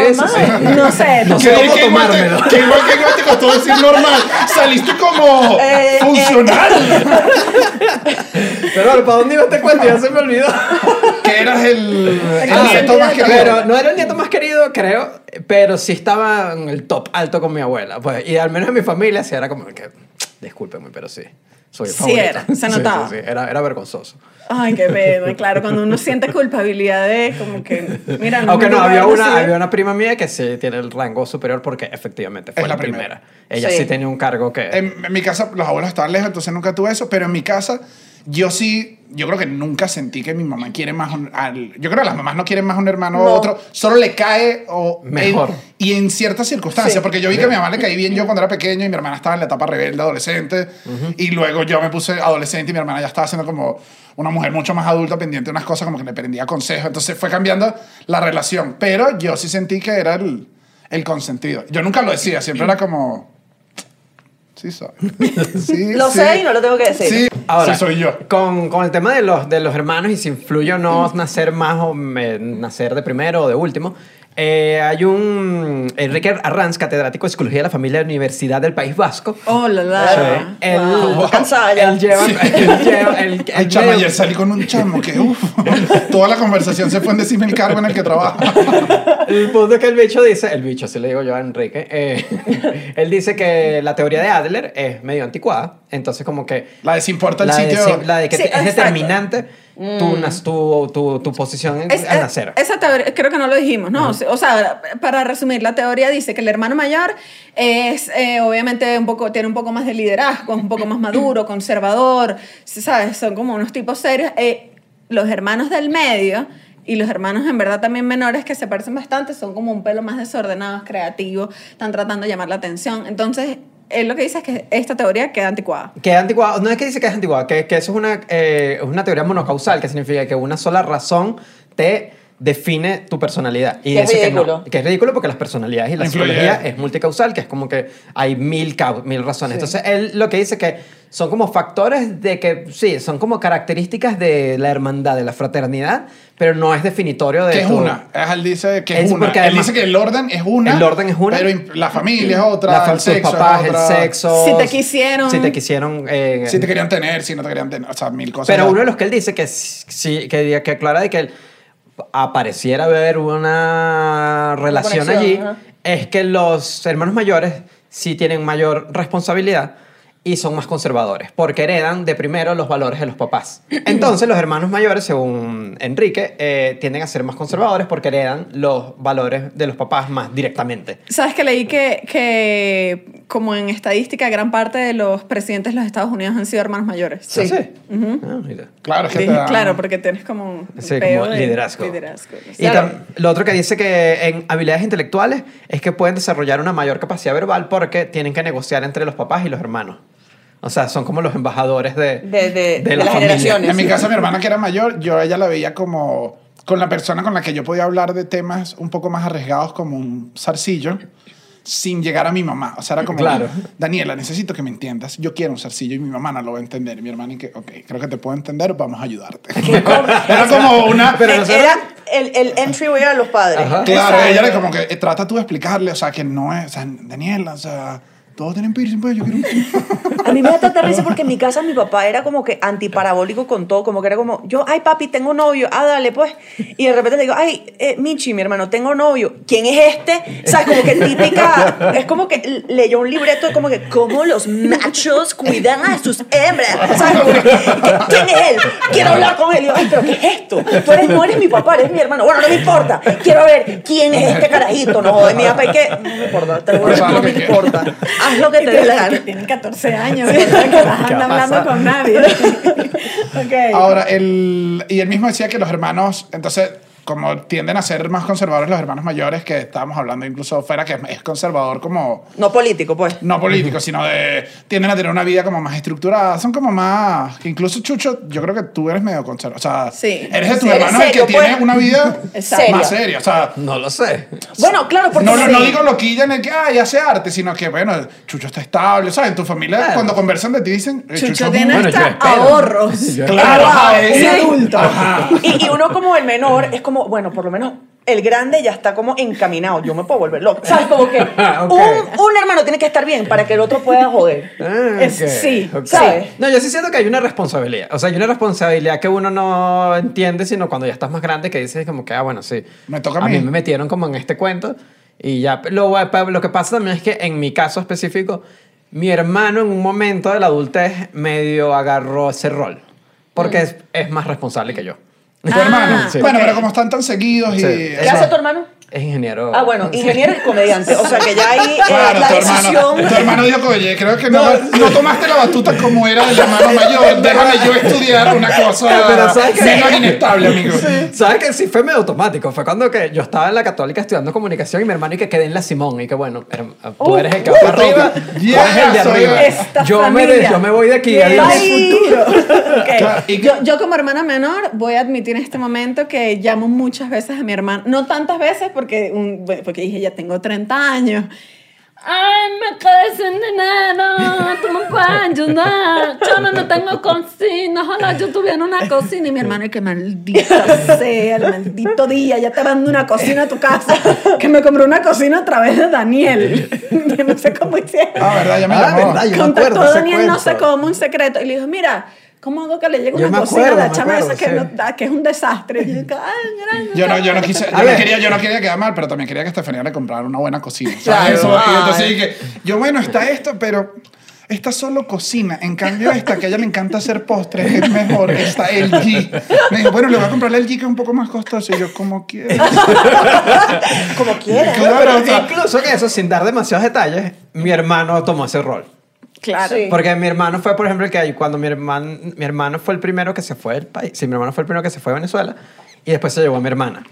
No sé, No sé cómo ¿Qué igual te- tomármelo. que igual que igual te costó decir normal. Saliste como Eh, funcional. Pero bueno, ¿para dónde iba este cuento? Ya se me olvidó. que eras el, Ah. Pero no era el nieto más querido, creo, pero sí estaba en el top alto con mi abuela. Pues, y al menos en mi familia sí era como que, discúlpenme, pero sí. Soy el Sí favorito. era, se Sí, notaba. sí, sí, era, era vergonzoso. Ay, qué pedo. Y claro, cuando uno siente culpabilidad de como que, mira, no Aunque no, había una, había una prima mía que sí tiene el rango superior porque efectivamente fue Es la la primera. primera. Ella Sí. sí. tenía un cargo que... En, en mi casa los abuelos estaban lejos, entonces nunca tuve eso, pero en mi casa yo sí, yo creo que nunca sentí que mi mamá quiere más un, al, yo creo que las mamás no quieren más un hermano No. o otro, solo le cae o Mejor. en- y en ciertas circunstancias, Sí. porque yo vi que a mi mamá le caí bien yo cuando era pequeño y mi hermana estaba en la etapa rebelde adolescente y luego yo me puse adolescente y mi hermana ya estaba siendo como una mujer mucho más adulta pendiente de unas cosas como que le prendía consejos, entonces fue cambiando la relación, pero yo sí sentí que era el, el consentido. Yo nunca lo decía, siempre era como Sí soy. Sí, Lo sí. sé y no lo tengo que decir. Sí, Ahora, sí soy yo. Con, con el tema de los, de los hermanos y si influye o no nacer más o me- nacer de primero o de último, eh, hay un Enrique Arranz, catedrático de Psicología de la Familia de la Universidad del País Vasco. Oh, la la. Sí. Él, Wow. Él lleva... Él lleva él, él chamo, ayer salí con un chamo que, uff, toda la conversación se fue en decirme el cargo en el que trabaja. El punto es que el bicho dice, el bicho, así le digo yo a Enrique, eh, él dice que la teoría de Adler es medio anticuada, entonces como que La de si importa el la, sitio. si- la de que Sí, es exacto. determinante tu, nas- tu, tu, tu posición en- Es- al es- nacer. esa teoría, creo que no lo dijimos, ¿no? O sea, para resumir, la teoría dice que el hermano mayor es, eh, obviamente, un poco, tiene un poco más de liderazgo, es un poco más maduro, conservador, ¿sabes? Son como unos tipos serios. Eh, los hermanos del medio Y los hermanos en verdad también menores que se parecen bastante son como un pelo más desordenados, creativos, están tratando de llamar la atención. Entonces, él lo que dice es que esta teoría queda anticuada. Que es anticuado, no es que dice que es anticuado, que, que eso es una, eh, una teoría monocausal, que significa que una sola razón te define tu personalidad. Y Que es dice que, ridículo. no, que es ridículo porque las personalidades y la Influye. psicología es multicausal, que es como que hay mil, mil razones. Entonces, él lo que dice que son como factores de que, sí, son como características de la hermandad, de la fraternidad, pero no es definitorio de Que es tu- una. Él dice que es Es una. porque Él además- dice que el orden es una. El orden es una. Pero la familia es otra. la, el sexo papás, es el otra. sexo. Si te quisieron. Si te quisieron. eh, Si te querían tener, si no te querían tener. O sea, mil cosas. Pero ya. uno de los que él dice que sí, que, que aclara de que él apareciera haber una relación conexión, allí, ajá. es que los hermanos mayores sí tienen mayor responsabilidad y son más conservadores, porque heredan de primero los valores de los papás. Entonces los hermanos mayores, según Enrique, eh, tienden a ser más conservadores porque heredan los valores de los papás más directamente. ¿Sabes que leí que, que, como en estadística, gran parte de los presidentes de los Estados Unidos han sido hermanos mayores? Sí. ¿Ah, sí? Ah, mira. Claro, es que claro, porque tienes como un Sí, como de liderazgo. liderazgo. Y Claro. lo otro que dice que en habilidades intelectuales es que pueden desarrollar una mayor capacidad verbal porque tienen que negociar entre los papás y los hermanos. O sea, son como los embajadores de, De- de- de la las familia. generaciones. En mi casa, mi hermana que era mayor, yo a ella la veía como con la persona con la que yo podía hablar de temas un poco más arriesgados como un zarcillo sin llegar a mi mamá. O sea, era como, Claro. Daniela, necesito que me entiendas. Yo quiero un zarcillo y mi mamá no lo va a entender. Y mi hermana y que, ok, creo que te puedo entender, vamos a ayudarte. era como una... Pero nosotros- Era el, el entryway a los padres. Ajá. Claro, Exacto. ella era como que eh, trata tú de explicarle, o sea, que no es, o sea, Daniela, o sea, todos tienen piercing, pues yo quiero un... A mí me da tanta risa porque en mi casa mi papá era como que antiparabólico con todo, como que era como, yo, ay papi, tengo novio, ah, dale pues. Y de repente le digo, ay, eh, Michi, mi hermano, tengo novio. ¿Quién es este? O sea, como que típica, es como que leyó un libreto de como que, cómo los machos cuidan a sus hembras. ¿Sabes? Como que, ¿quién es él? Quiero hablar con él. Y yo, ay, pero ¿qué es esto? Tú eres, no eres mi papá, eres mi hermano. Bueno, no me importa. Quiero ver quién es este carajito. No, de mi papá. No me importa, te lo juro, no me importa. Haz lo que te dé la gana. Tienen 14 años, ¿verdad? que las ¿Qué va anda a hablando con nadie. ok. Ahora, el, y él mismo decía que los hermanos, entonces, como tienden a ser más conservadores los hermanos mayores, que estábamos hablando incluso fuera, que es conservador como, No político, pues. no político, sino de, tienden a tener una vida como más estructurada, son como más, incluso Chucho, yo creo que tú eres medio conservador, o sea, Sí. eres de tus Sí, hermanos el que serio, tiene pues. una vida Exacto. más seria, o sea, No lo sé. Bueno, claro, porque no, no, no sí. digo loquilla en el que, ay, hace arte, sino que, bueno, Chucho está estable, ¿sabes? En tu familia, Claro. cuando conversan de ti, dicen, eh, Chucho es tiene Bueno, hasta ahorros. Yo- Claro, Ah, ajá, es Sí. adulto. Ajá. Y, y uno como el menor es como, bueno, por lo menos el grande ya está como encaminado. Yo me puedo volver loco. ¿Sabes? Como que un, un hermano tiene que estar bien para que el otro pueda joder. Ah, Es- ok, sí, ok. ¿sabes? No, yo sí siento que hay una responsabilidad. O sea, hay una responsabilidad que uno no entiende, sino cuando ya estás más grande, que dices como que, ah, bueno, sí. Me toca a a mí. mí. me metieron como en este cuento. Y ya, lo, lo que pasa también es que en mi caso específico, mi hermano en un momento de la adultez medio agarró ese rol. Porque es, es más responsable que yo. Tu Ah, hermano. sí. Bueno, pero como están tan seguidos y... Sí. ¿Qué hace tu hermano? Es ingeniero. Ah, bueno, ingeniero y comediante. O sea que ya ahí eh, Claro, la tu hermano, decisión. tu hermano dijo, oye, creo que no, no tomaste la batuta como era del hermano mayor. Déjame yo estudiar una cosa Pero ¿sabes menos inestable, amigo. ¿Sabes que sí fue medio automático? Fue cuando que yo estaba en la católica estudiando comunicación y mi hermano y que quedé en la Simón y que bueno, herm- tú eres el que va para uh, arriba, tú eres el de soy arriba. Esta Yo me, de- yo me voy de aquí. adiós. futuro. Ok. Claro, y- yo, yo como hermana menor voy a admitir en este momento que llamo muchas veces a mi hermano. No tantas veces porque, un- porque dije ya tengo 30 años. Ay, me quedé sin dinero, tú me puedes ayudar. Yo no, no tengo cocina, ojalá yo tuviera una cocina. Y mi hermano, y que maldita sea, el maldito día, ya te mando una cocina a tu casa. Que me compró una cocina a través de Daniel. Yo no sé cómo hicieron. Ah, verdad, ya me Ah, llamó. verdad, yo me Contactó acuerdo a Daniel, no sé cómo, un secreto. Y le dijo, mira, ¿cómo hago que le llegue Yo una cocina acuerdo, a la chama esa que, sí. no- que es un desastre? Y yo, "Ay, mira, Yo no, yo no quise, yo A no, quería, yo no quería quedar mal, pero también quería que Estefanía le comprara una buena cocina. ¿sabes? Claro, Eso, y entonces dije, yo bueno, está esto, pero esta solo cocina. En cambio esta, que a ella le encanta hacer postres, es mejor, está el G. Me dijo, bueno, le voy a comprar el G que es un poco más costoso. Y yo, como quiero. Como quieras. Claro, Pero incluso que eso, sin dar demasiados detalles, mi hermano tomó ese rol. Claro. Sí. Porque mi hermano fue, por ejemplo, el que cuando mi hermano, mi hermano fue el primero que se fue del país, sí, mi hermano fue el primero que se fue a Venezuela, y después se llevó a mi hermana.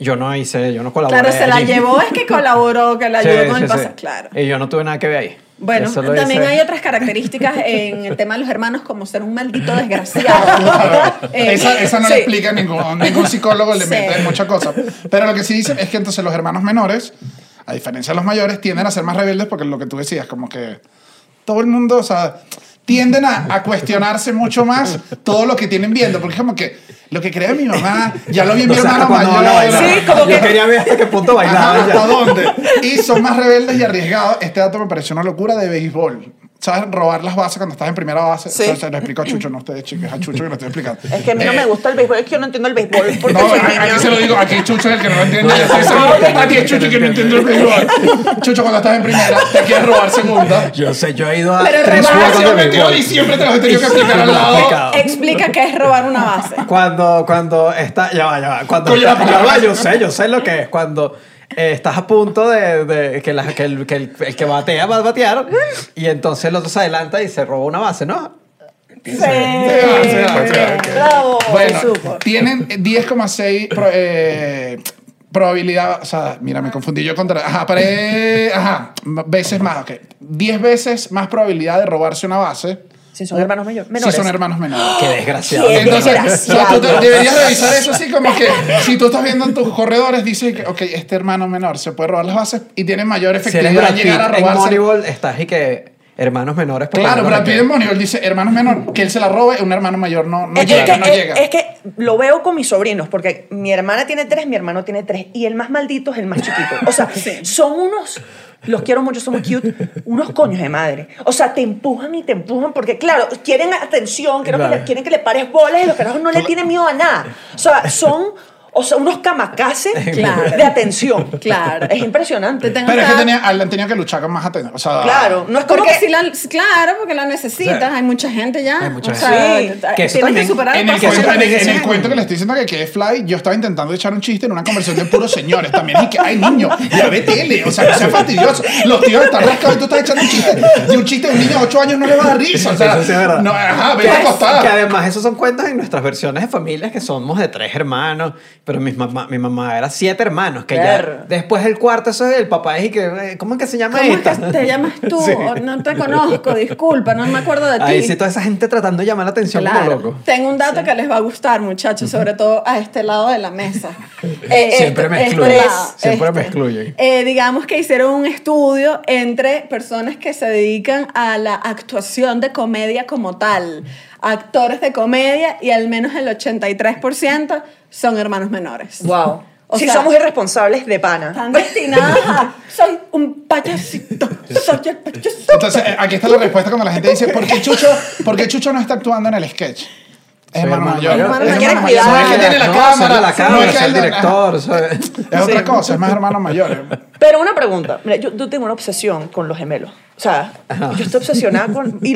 Yo no hice, yo no colaboré. Claro, se la allí. llevó, es que colaboró, que la Sí, ayudó con sí, el sí. pasaje. Claro. Y yo no tuve nada que ver ahí. Bueno, también hice- hay otras características en el tema de los hermanos, como ser un maldito desgraciado. Eh, esa, esa no sí. le explica ningún, ningún psicólogo, le Sí. mete muchas cosas. Pero lo que sí dicen es que entonces los hermanos menores, a diferencia de los mayores, tienden a ser más rebeldes porque lo que tú decías, como que todo el mundo, o sea, tienden a, a cuestionarse mucho más todo lo que tienen viendo. Porque es como que lo que crea mi mamá, ya lo vi en mi hermano cuando mayor. bailar. Sí, como Yo que- quería ver hasta qué punto bailaba. Ajá, ya. ¿Hasta dónde? Y son más rebeldes y arriesgados. Este dato me pareció una locura de béisbol. ¿Sabes? Robar las bases cuando estás en primera base. Sí. Se lo explico a Chucho, no a ustedes, chicos. A Chucho que lo estoy explicando. Es que a mí no Eh, me gusta el béisbol, es que yo no entiendo el béisbol. Porque No, soy aquí se lo digo, aquí Chucho es el que no lo entiende. Yo estoy seguro que aquí es Chucho que no entiende el béisbol. Chucho, cuando estás en primera, te quieres robar segunda. Yo sé, yo he ido a Pero tres rebaja, y siempre te los he tenido que explicar al Lo lado. Explica qué es robar una base. Cuando, cuando está, ya va, ya va, cuando está- ya va, yo sé, yo sé lo que es, cuando eh, estás a punto de, de que, la- que el, que el- el que batea va a batear y entonces el otro se adelanta y se roba una base, ¿no? Sí. va. Bravo. Bueno, tienen 10,6 pro- eh, probabilidad, o sea, mira, me confundí yo contra, ajá, pare- ajá, veces más, ok, 10 veces más probabilidad de robarse una base Si son hermanos mayor- si menores. son hermanos menores. Qué desgraciado. Qué Entonces, desgraciado. tú deberías revisar eso así como que si tú estás viendo en tus corredores, dice que, ok, este hermano menor se puede robar las bases y tiene mayor Si efectividad Brad en Pitt llegar a en robarse. Moneyball, estás y que hermanos menores. Claro, Pitt en Moneyball dice hermano menor, que él se la robe, un hermano mayor no, no Es, llega, que, no es- llega. es que lo veo con mis sobrinos, porque mi hermana tiene tres, mi hermano tiene tres, y el más maldito es el más chiquito. O sea, son unos, los quiero mucho, son muy cute, unos coños de madre. O sea, te empujan y te empujan, porque claro, quieren atención, quieren, que, Claro. le, quieren que le pares bolas y los carajos no le tienen miedo a nada. O sea, son... O sea, unos kamikazes Claro. de atención. Claro. Es impresionante. Pero es que tenía, han tenido que luchar con más atención. O sea, Claro, no es como Porque que... si la, claro, porque la necesitas, hay mucha gente ya. Hay mucha o gente. sea, Sí, tienes que eso que también- superar En el, en, el, en el Sí. cuento que le estoy diciendo que quedé fly, yo estaba intentando echar un chiste en una conversación de puros señores también. Y que, ay, niño, ya ve tele. O sea, no sea fastidioso. Los tíos están rascados y tú estás echando un chiste. De un chiste de un niño de 8 años no le va a dar risa. O sea, Eso sí es verdad. no, ajá, Que, vete a acostar. que además esos son cuentos en nuestras versiones de familias que somos de tres hermanos, pero mi mamá, mi mamá era siete hermanos, que ya después del cuarto eso es el papá y que eh, ¿cómo es que se llama ¿Cómo es esta? que te llamas tú? Sí. O No te conozco, disculpa, no me acuerdo de ti. Ahí sí toda esa gente tratando de llamar la atención como Claro. loco. Tengo un dato que les va a gustar, muchachos, sobre todo a este lado de la mesa. Eh, Siempre este- me este excluyen. lado, Siempre me este. excluyen. Eh, digamos que hicieron un estudio entre personas que se dedican a la actuación de comedia como tal, actores de comedia, y al menos el 83% son hermanos menores. Wow. O si sea, somos irresponsables de pana. Están destinadas a, soy un payasito, soy el payasito. Entonces, eh, aquí está la respuesta cuando la gente dice, ¿por qué Chucho, por qué Chucho no está actuando en el sketch? Hermano hermano mayor. hermano mayor. No es que tiene la cámara. la no cámara, es que el director. Es otra cosa, es más hermano mayor. Pero una pregunta. Mira, yo, yo tengo una obsesión con los gemelos. O sea, yo estoy obsesionada con... Y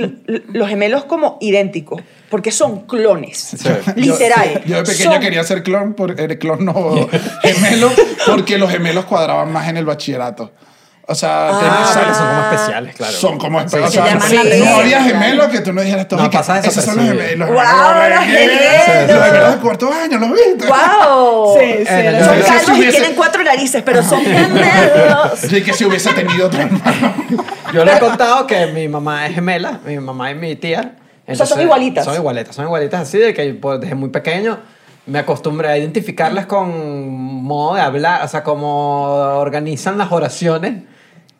los gemelos como idénticos. Porque son clones. Literal. Yo, yo de pequeño Son- quería ser clon, por, eh, clon no gemelo, porque los gemelos cuadraban más en el bachillerato. O sea, Ah. tenés- son como especiales, claro. Son como Sí, especiales. sí, o sea, llaman la no había gemelos que tú no dijeras todo. No, y pasa Esos son los gemelos. Los ¡Guau, gemelos, los gemelos! Los gemelos de cuarto año, ¿los viste? ¡Wow! Sí, sí, Son Si calvos y hubiese- tienen cuatro narices, pero son gemelos. Sí, que si hubiese tenido otro hermano. Yo le he contado que mi mamá es gemela, mi mamá y mi tía. sea, son igualitas. Son igualitas, son igualitas así, de que pues, desde muy pequeño me acostumbré a identificarlas con modo de hablar, o sea, cómo organizan las oraciones.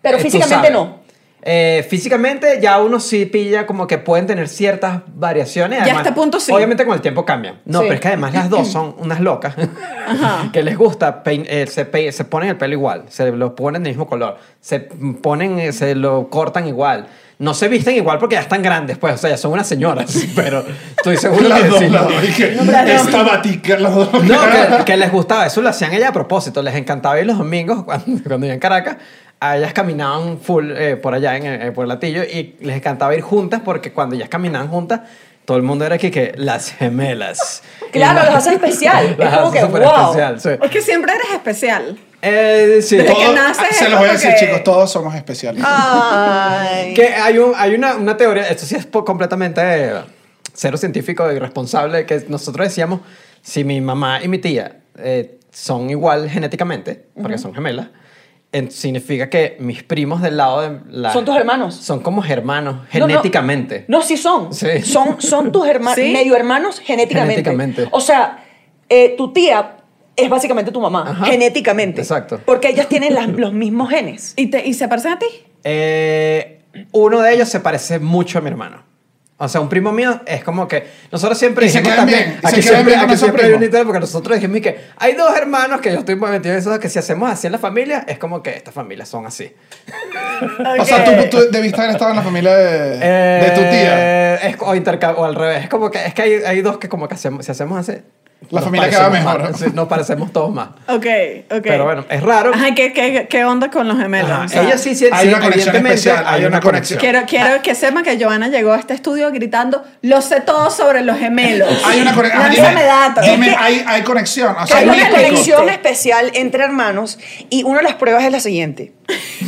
Pero Eh, físicamente no. Eh, físicamente ya uno sí pilla como que pueden tener ciertas variaciones. Ya a además, este punto sí. Obviamente con el tiempo cambian. No, Sí. pero es que además las dos son unas locas que les gusta, pein- eh, se, pe- se ponen el pelo igual, se lo ponen del mismo color, se ponen, eh, se lo cortan igual. No se visten igual porque ya están grandes, pues, o sea, ya son unas señoras, pero estoy seguro Las que dos, sí, las dos. Esta batica, las dos. No, que, que les gustaba, eso lo hacían ella a propósito, les encantaba ir los domingos cuando, cuando iban a Caracas, a ellas caminaban full eh, por allá en, eh, por el latillo y les encantaba ir juntas porque cuando ellas caminaban juntas, todo el mundo era aquí que las gemelas. Claro, Y los hace especial. Es las como hace que, súper wow. especial, sí. Es que siempre eres especial. Eh, sí. Desde que Todos- naces se es los voy a como decir, que- chicos, todos somos especiales. Ay. Que hay, un, hay una, una teoría, esto sí es completamente cero científico y irresponsable, que nosotros decíamos, si mi mamá y mi tía eh, son igual genéticamente, porque son gemelas, en- significa que mis primos del lado de la... Son tus hermanos. Son como hermanos, No, no. genéticamente. No, sí son. Sí. Son, son tus hermanos, ¿Sí? medio hermanos genéticamente. Genéticamente. O sea, eh, tu tía es básicamente tu mamá, Ajá. genéticamente. Exacto. Porque ellas tienen las- los mismos genes. ¿Y, te, ¿Y se parecen a ti? Eh, uno de ellos se parece mucho a mi hermano. O sea, un primo mío es como que nosotros siempre Y dijimos también, bien, y se aquí siempre, bien con aquí esos siempre hay primos. un interés, porque nosotros dijimos que hay dos hermanos que yo estoy muy metido en eso, que si hacemos así en la familia, es como que estas familias son así. O sea, tú, tú debiste haber estado en la familia de, de tu tía. Eh, Es, o, o al revés, es como que, es que hay, hay dos que como que hacemos, si hacemos así... La nos familia queda parecemos mejor. más, sí, nos parecemos todos más. Ok, ok. Pero bueno, es raro. Ajá, ¿qué, qué, qué onda con los gemelos? O sea, ellos sí, sí, hay sí, una conexión especial, hay una conexión. Quiero, quiero que sepan que Joana llegó a este estudio gritando, lo sé todo sobre los gemelos. Hay una conexión. Datos. Dime, Es que- hay, hay conexión. O sea, Hay una conexión especial entre hermanos y una de las pruebas es la siguiente.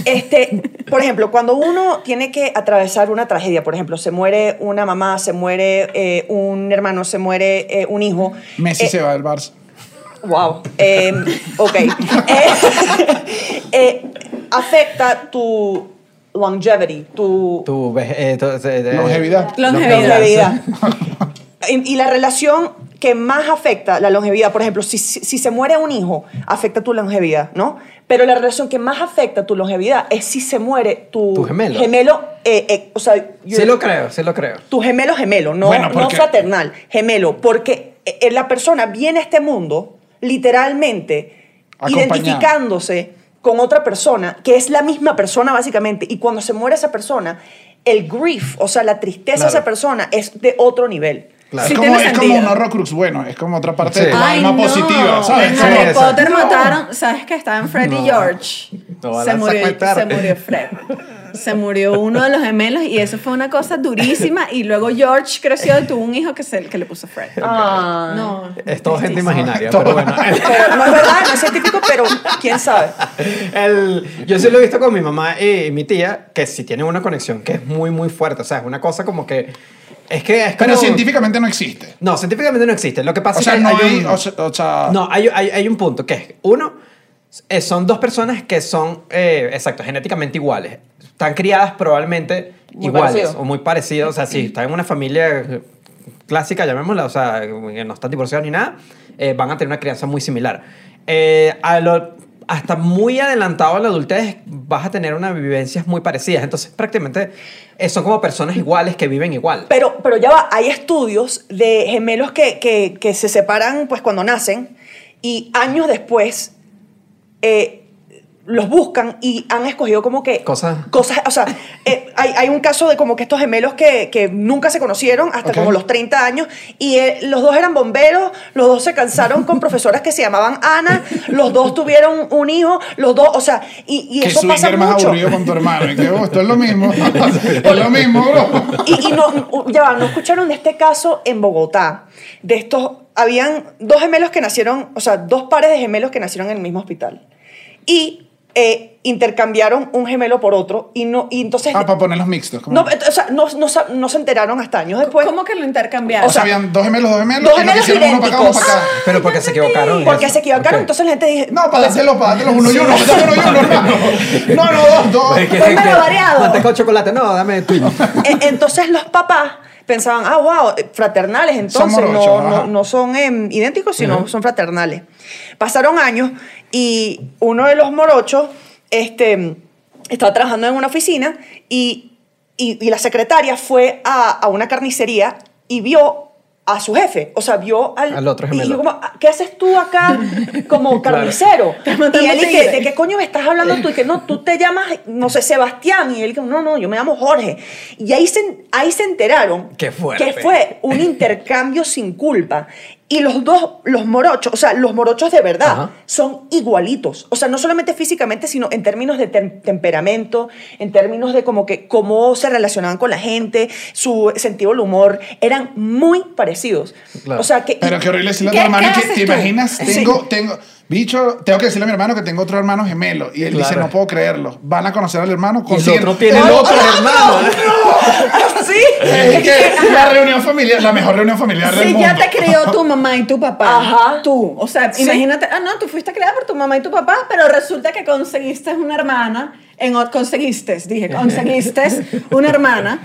Este, por ejemplo, cuando uno tiene que atravesar una tragedia, por ejemplo, se muere una mamá, se muere eh, un hermano, se muere eh, un hijo. Messi eh, se va del Barça. Wow. Eh, ok. Eh, eh, afecta tu longevity, tu, Tu, eh, tu- Longevidad. Longevidad. longevidad. y, y la relación que más afecta la longevidad, por ejemplo, si, si, si se muere un hijo, afecta tu longevidad, ¿no? Pero la relación que más afecta tu longevidad es si se muere tu, Tu gemelo. eh, eh, o sea, yo- Sí lo creo, sí lo creo. tu gemelo gemelo, no, Bueno, no fraternal, gemelo, porque eh, la persona viene a este mundo literalmente Acompañada. identificándose con otra persona que es la misma persona básicamente y cuando se muere esa persona el grief, o sea, la tristeza de Claro. esa persona es de otro nivel. Claro. Sí es como, es como un horrocrux bueno, es como otra parte Sí. de tu Ay, alma no. positiva, ¿sabes? En Harry. Potter No. mataron, ¿sabes que estaba en Fred y No. George? No van se, murió, se murió Fred. Se murió uno de los gemelos y eso fue una cosa durísima. Y luego George creció y tuvo un hijo que, se, que le puso Fred. Ah. No. Es todo gente imaginaria, Todo. pero bueno. Pero no es verdad, no es científico, pero quién sabe. El- yo sí lo he visto con mi mamá y mi tía, que sí tienen una conexión que es muy, muy fuerte. O sea, es una cosa como que. Es que es Pero como- científicamente no existe. No, científicamente no existe. Lo que pasa O sea, es que no hay, hay. un- O sea, o sea, No, hay, hay, hay un punto que es, uno, eh, son dos personas que son, eh, exacto, genéticamente iguales. Están criadas probablemente Muy iguales parecido. o muy parecidos. O sea, si están en una familia clásica, llamémosla, o sea, no están divorciados ni nada, eh, van a tener una crianza muy similar. Eh, a lo- hasta muy adelantado a la adultez vas a tener unas vivencias muy parecidas. Entonces, prácticamente eh, son como personas iguales que viven igual. Pero, pero ya va, hay estudios de gemelos que, que, que se separan pues cuando nacen y años después eh, los buscan y han escogido como que Cosas. cosas o sea, eh, hay, hay un caso de como que estos gemelos que, que nunca se conocieron hasta Ok. como los 30 años y eh, los dos eran bomberos, los dos se cansaron con profesoras que se llamaban Ana, los dos tuvieron un hijo, los dos, o sea, y, y eso pasa swinger más mucho. aburrido con tu hermano. Y que, oh, esto es lo mismo. es lo mismo, bro. Y, y no, ya va, no escucharon de este caso en Bogotá. De estos, habían dos gemelos que nacieron, o sea, dos pares de gemelos que nacieron en el mismo hospital. Y eh, intercambiaron un gemelo por otro y no, y entonces... Ah, para ponerlos mixtos. no, o sea, no, no, no se enteraron hasta años después. ¿Cómo que lo intercambiaron? o sea, habían dos gemelos, dos gemelos. dos y lo gemelos quisieron uno para acá, uno para acá. Pero porque se equivocaron. Porque se equivocaron, entonces la gente dice... No, para dárselos, para dárselos uno y uno. Y uno, hermano. No, no, dos, dos. Variado. Manteca o chocolate, no, dame tú. E- Entonces los papás pensaban, ah, wow, fraternales, entonces no, no, no son em, idénticos, sino son fraternales. Pasaron años y uno de los morochos este, estaba trabajando en una oficina y, y- y la secretaria fue a, a una carnicería y vio a su jefe, o sea, vio al, Al otro y gemelo. yo como, "Ah, ¿qué haces tú acá como carnicero? y él y que, tigre. ¿de qué coño me estás hablando tú? Y que no, tú te llamas, no sé, Sebastián. Y él que no, no, yo me llamo Jorge. Y ahí se, ahí se enteraron que fue un intercambio sin culpa. Y los dos, los morochos, o sea, los morochos de verdad, Ajá. son igualitos. O sea, no solamente físicamente, sino en términos de tem- temperamento, en términos de como que cómo se relacionaban con la gente, su sentido del humor, eran muy parecidos. Claro. O sea, que... Pero qué horrible decirle a tu ¿Qué- hermano qué que te imaginas, Sí. tengo, tengo, Bicho, tengo que decirle a mi hermano que tengo otro hermano gemelo. Y él dice, Claro. no puedo creerlo. Van a conocer al hermano. Y el otro tiene el otro hermano. ¿Sí? Es que la reunión familiar, la mejor reunión familiar del Si mundo. ya te crió tu mamá y tu papá. Ajá. Tú. O sea, Sí. imagínate. Ah, no, tú fuiste criada por tu mamá y tu papá, pero resulta que conseguiste una hermana. En, conseguiste, dije, conseguiste una hermana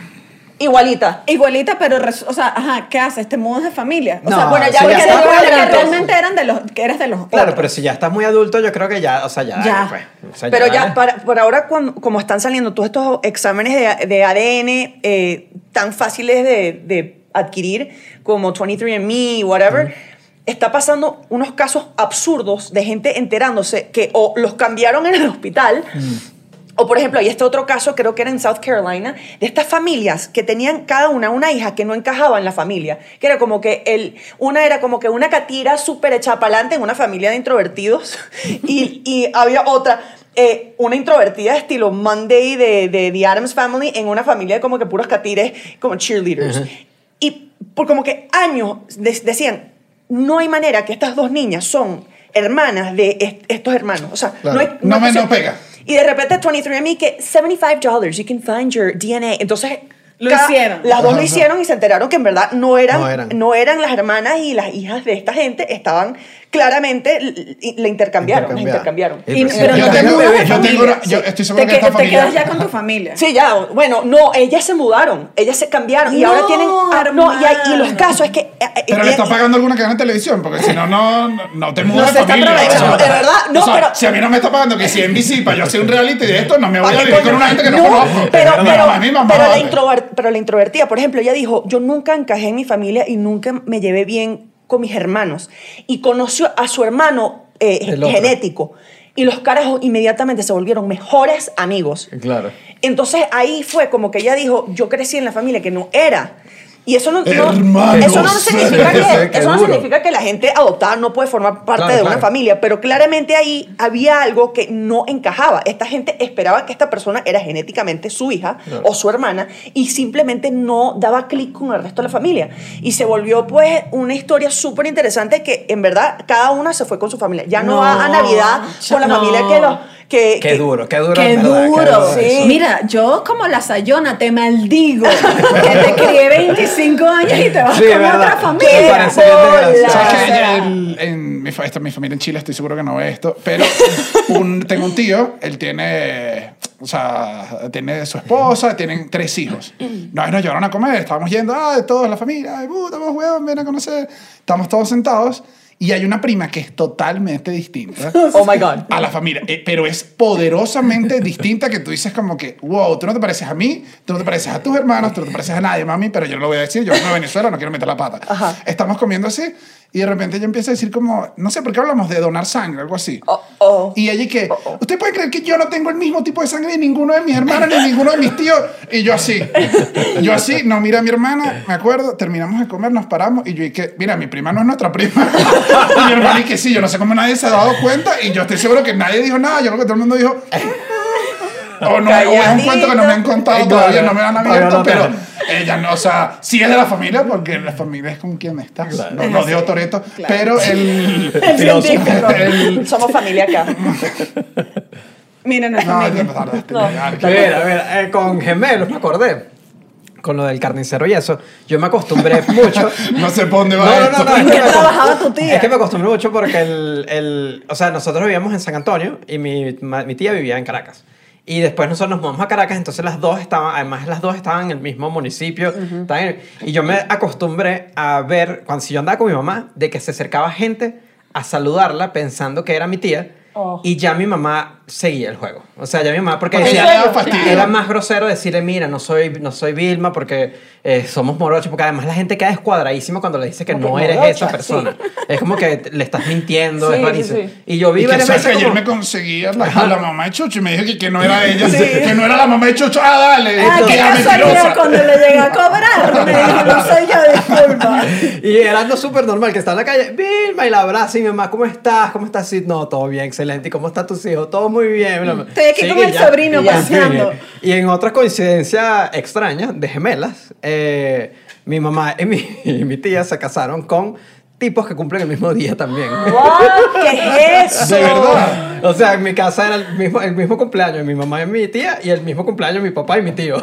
Igualita. igualita, pero, res- o sea, ajá, ¿qué haces? ¿Te mudas de familia? O No, sea, bueno, ya ya porque está. se supone que realmente eran de los, que eras de los Claro, otros. pero si ya estás muy adulto, yo creo que ya, o sea, ya. Ya. pues, o sea, Pero ya, para, por ahora, cuando, como están saliendo todos estos exámenes de, de ADN eh, tan fáciles de, de adquirir como 23andMe, whatever, está pasando unos casos absurdos de gente enterándose que o los cambiaron en el hospital. O por ejemplo, hay este otro caso, creo que era en South Carolina, de estas familias que tenían cada una una hija que no encajaba en la familia. Que era como que el, una era como que una catira súper hecha para adelante en una familia de introvertidos y, y había otra, eh, una introvertida estilo Monday de, de The Adams Family en una familia de como que puros catires como cheerleaders. Y por como que años de- decían, no hay manera que estas dos niñas son hermanas de est- estos hermanos. O sea, Claro. no hay... No hay me- no pega. Y de repente 23andMe que $75 you can find your DNA. Entonces Lo ca- hicieron. Las dos lo hicieron y se enteraron que en verdad no eran, No no eran. eran. las hermanas y las hijas de esta gente, estaban claramente, le intercambiaron, intercambiaron. Y- Y- pero pero yo no te tengo- mudas de yo tengo estoy seguro te, que esta te familia- quedas ya con tu familia. Sí, ya, bueno, no, ellas se mudaron, ellas se cambiaron y ahora tienen... ah, no, y, hay- y los casos es que... eh, eh, Pero le está pagando alguna cadena de televisión, porque si no, no, no- no te mudas No de se está aprovechando, de verdad, no, o sea, pero- Si a mí no me está pagando que si en NBC para yo hacer un reality de esto, no me voy a vivir con una gente que no, no, conozco. Pero, pero, pero, pero la introvertida, por ejemplo, ella dijo, yo nunca encajé en mi familia y nunca me llevé bien con mis hermanos. Y conoció a su hermano eh, genético. Y los carajos inmediatamente se volvieron mejores amigos. Claro. Entonces ahí fue como que ella dijo, yo crecí en la familia que no era. Y eso no, eso no significa, que, eso no significa que la gente adoptada no puede formar parte Claro, de una claro. familia, pero claramente ahí había algo que no encajaba. Esta gente esperaba que esta persona era genéticamente su hija o su hermana y simplemente no daba clic con el resto de la familia. Y se volvió pues una historia súper interesante que en verdad cada una se fue con su familia. Ya no, No, va a Navidad con la familia que los... Que, Qué que- duro, qué duro. Qué verdad, qué duro. sí. Mira, yo como la Sayona te maldigo que te crié 25 años y te vas Sí, con verdad. otra familia. parece bien desgraciado. ¿Sabes O sea, El- en mi, esta, mi familia en Chile, estoy seguro que no ve esto, pero un- tengo un tío, él tiene, o sea, tiene su esposa, tienen tres hijos. Vez nos llevaron a comer, estábamos yendo, ah, de toda la familia, ay, puta, vos, huevón, ven a conocer. Estamos todos sentados y hay una prima que es totalmente distinta Oh my God. a la familia, eh, pero es poderosamente distinta que tú dices como que, wow, tú no te pareces a mí, tú no te pareces a tus hermanos, tú no te pareces a nadie, mami, pero yo no lo voy a decir, yo vengo de Venezuela, no quiero meter la pata. Ajá. Estamos comiendo así y de repente ella empieza a decir como, no sé por qué hablamos de donar sangre, algo así. Oh, oh. Y ella y que, ¿usted puede creer que yo no tengo el mismo tipo de sangre de ninguno de mis hermanos ni ninguno de mis tíos? Y yo así, yo así, no, mira a mi hermana, me acuerdo, terminamos de comer, nos paramos y yo y que, mira, mi prima no es nuestra prima. y mi hermana y que sí, yo no sé cómo nadie se ha dado cuenta y yo estoy seguro que nadie dijo nada, yo creo que todo el mundo dijo... O, no, o es un cuento que no me han contado Claro, todavía, no me han abierto, pero ella no, o sea, sí es de la familia porque la familia es con quien estás. No, no digo Toreto, pero el... El Somos familia acá. Mira, no es no, familia. No. ya, A ver, a ver, eh, con gemelos me acordé. Con lo del carnicero y eso, yo me acostumbré mucho. No sé por dónde va No, no, no, no, es ¿En que qué me acostum- trabajaba tu tía? Es que me acostumbré mucho porque el, el- o sea, nosotros vivíamos en San Antonio y mi, mi tía vivía en Caracas. Y después nosotros nos mudamos a Caracas, entonces las dos estaban, además las dos estaban en el mismo municipio. en- y yo me acostumbré a ver, cuando si yo andaba con mi mamá, de que se acercaba gente a saludarla pensando que era mi tía. Oh. Y ya mi mamá seguía el juego. O sea, ya mi mamá, porque decía, era más grosero decirle, mira, no soy, no soy Vilma porque eh, somos morochos, porque además la gente queda escuadradísima cuando le dice que Como no que eres morocha, esa persona. Es como que le estás mintiendo, Sí, es sí, rarísimo. sí. Y yo vi Y que sabes que veces ayer como... me conseguía la, la mamá de Chucho y me dijo que, que no era ella, Sí. que no era la mamá de Chucho. Ah, dale. Tía casualidad mentirosa. cuando le llega a cobrar. Me dijo, no soy yo, disculpa. Y era algo súper normal, que está en la calle, Vilma, y la abraza, y mi mamá, ¿cómo estás? ¿Cómo estás? Sí, no, todo bien, excelente. ¿Y cómo están tus hijos? Todo muy bien. Estoy aquí con el ya. sobrino paseando. Y en otra coincidencia extraña, de gemelas, eh, mi mamá y mi, y mi tía se casaron con tipos que cumplen el mismo día también. What? ¿Qué es eso? De verdad. O sea, en mi casa era el mismo, el mismo cumpleaños de mi mamá y mi tía y el mismo cumpleaños de mi papá y mi tío.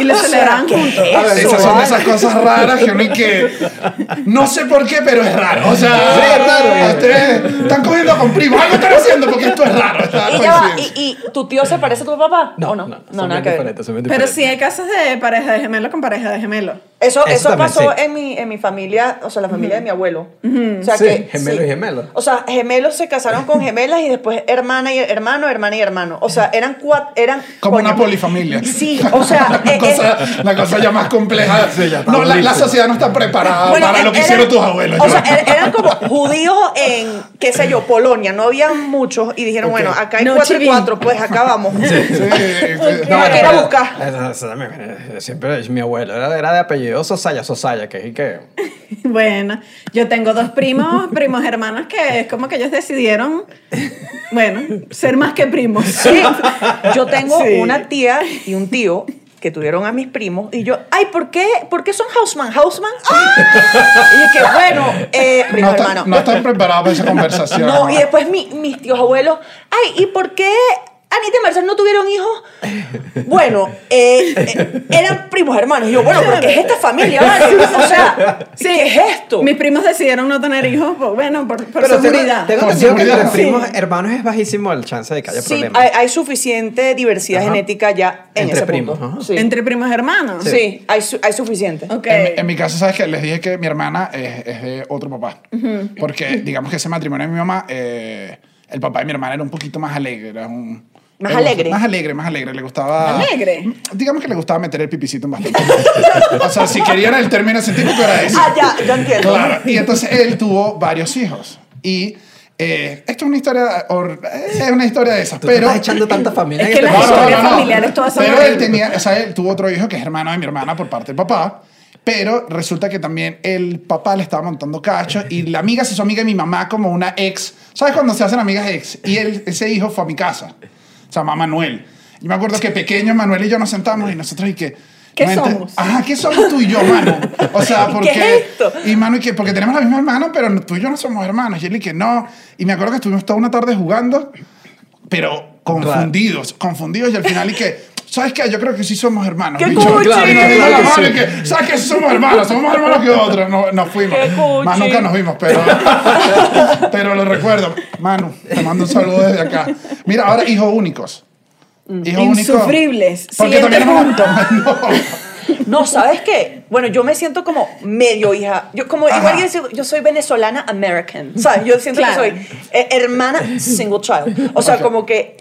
Y lo celebran ¿qué juntos. es A ver, Esas son esas cosas raras que uno y que no sé por qué, pero es raro. O sea, Sí, es raro. ustedes están cogiendo con primos. Algo están haciendo porque esto es raro. Y, ya va, y, y tu tío se parece a tu papá? No, ¿O no? no, no, nada que ver. Pero sí hay casos de pareja de gemelo con pareja de gemelo. Eso, Eso eso, también, pasó sí. en, mi, en mi familia, o sea, la familia de mi abuelo. O sea Sí, que, gemelo y gemelo. O sea, gemelos se casaron con gemelas y después hermana y hermano, hermana y hermano. O sea, eran cuatro, eran... Como coño, una polifamilia. Sí, o sea... la, eh, cosa, eh, la cosa ya más compleja. Sí, ya no, la, sociedad no está preparada bueno, para lo que eran- hicieron tus abuelos. O yo- sea, er- eran como judíos en, qué sé yo, Polonia. No había muchos y dijeron, bueno, acá hay No cuatro y cuatro, pues acá vamos. Sí, sí. No, hay que ir a pero- buscar. Siempre es mi abuelo. Era, era de apellido Sosaya, Sosaya, que es y que. Bueno, yo tengo dos primos, primos hermanos que es como que ellos decidieron, bueno, ser más que primos. Sí. Yo tengo Sí. una tía y un tío que tuvieron a mis primos y yo, ay, ¿por qué, ¿por qué son Hausman? ¿Hausman? Y que bueno, eh, No, primo está- hermano. no están preparados para esa conversación. No, y después mi- mis tíos abuelos, ay, ¿y por qué Anita y Marcel no tuvieron hijos? Bueno, eh, eh, eran primos hermanos. Y yo, bueno, ¿pero qué es esta familia? vale? O sea, ¿qué es esto? Mis primos decidieron no tener hijos, pues, bueno, por, por Pero seguridad. tengo Por entendido que entre Sí. primos hermanos es bajísimo el chance de que haya Sí, problemas. hay, hay suficiente diversidad Ajá. genética ya en Entre ese primos, punto. Sí, Entre primos hermanos. Sí, hay, su- hay suficiente. Ok. En, mi- en mi caso, ¿sabes qué? Les dije que mi hermana es, es de otro papá. Porque, digamos que ese matrimonio de mi mamá, eh, el papá de mi hermana era un poquito más alegre. Era un, ¿Más le alegre? Más alegre, más alegre. Le gustaba... ¿Alegre? Digamos que le gustaba meter el pipicito en bastante. o sea, si querían el término científico era ese. Ah, ya, ya entiendo. Claro. Y entonces él tuvo varios hijos. Y eh, esto es una historia... or- es una historia de esas. Tú pero... estás echando tanta familia Es que este las historias no, no. familiares todas son Pero él tenía, o sea, él tuvo otro hijo que es hermano de mi hermana por parte del papá. Pero resulta que también el papá le estaba montando cacho y la amiga se hizo amiga de mi mamá como una ex. ¿Sabes cuando se hacen amigas ex? Y él, ese hijo fue a mi casa. Se llama Manuel. Y me acuerdo que pequeño Manuel y yo nos sentamos y nosotros y que... ¿Qué no somos? Ajá, ¿qué somos tú y yo, Manu? O sea, ¿Qué porque... es esto? Y Manu y que, porque tenemos la misma hermana, pero tú y yo no somos hermanos. Y él y que no. Y me acuerdo que estuvimos toda una tarde jugando pero confundidos, confundidos y al final y que, ¿sabes qué? Yo creo que sí somos hermanos. ¡Qué bicho. cuchi! Claro que mano y sí. que, ¿sabes qué? Somos hermanos, somos más hermanos que otros. No, nos fuimos. ¡Qué cuchi! Más nunca nos vimos, pero, pero lo recuerdo. Manu, te mando un saludo desde acá. Mira, ahora hijos únicos. Hijos únicos. Insufribles. Porque Siguiente también punto. no. No, ¿sabes qué? Bueno, yo me siento como medio hija. Yo como Ajá. igual yo, yo soy venezolana American, ¿sabes? Yo siento Claro. que soy eh, hermana single child. O sea, Ok. como que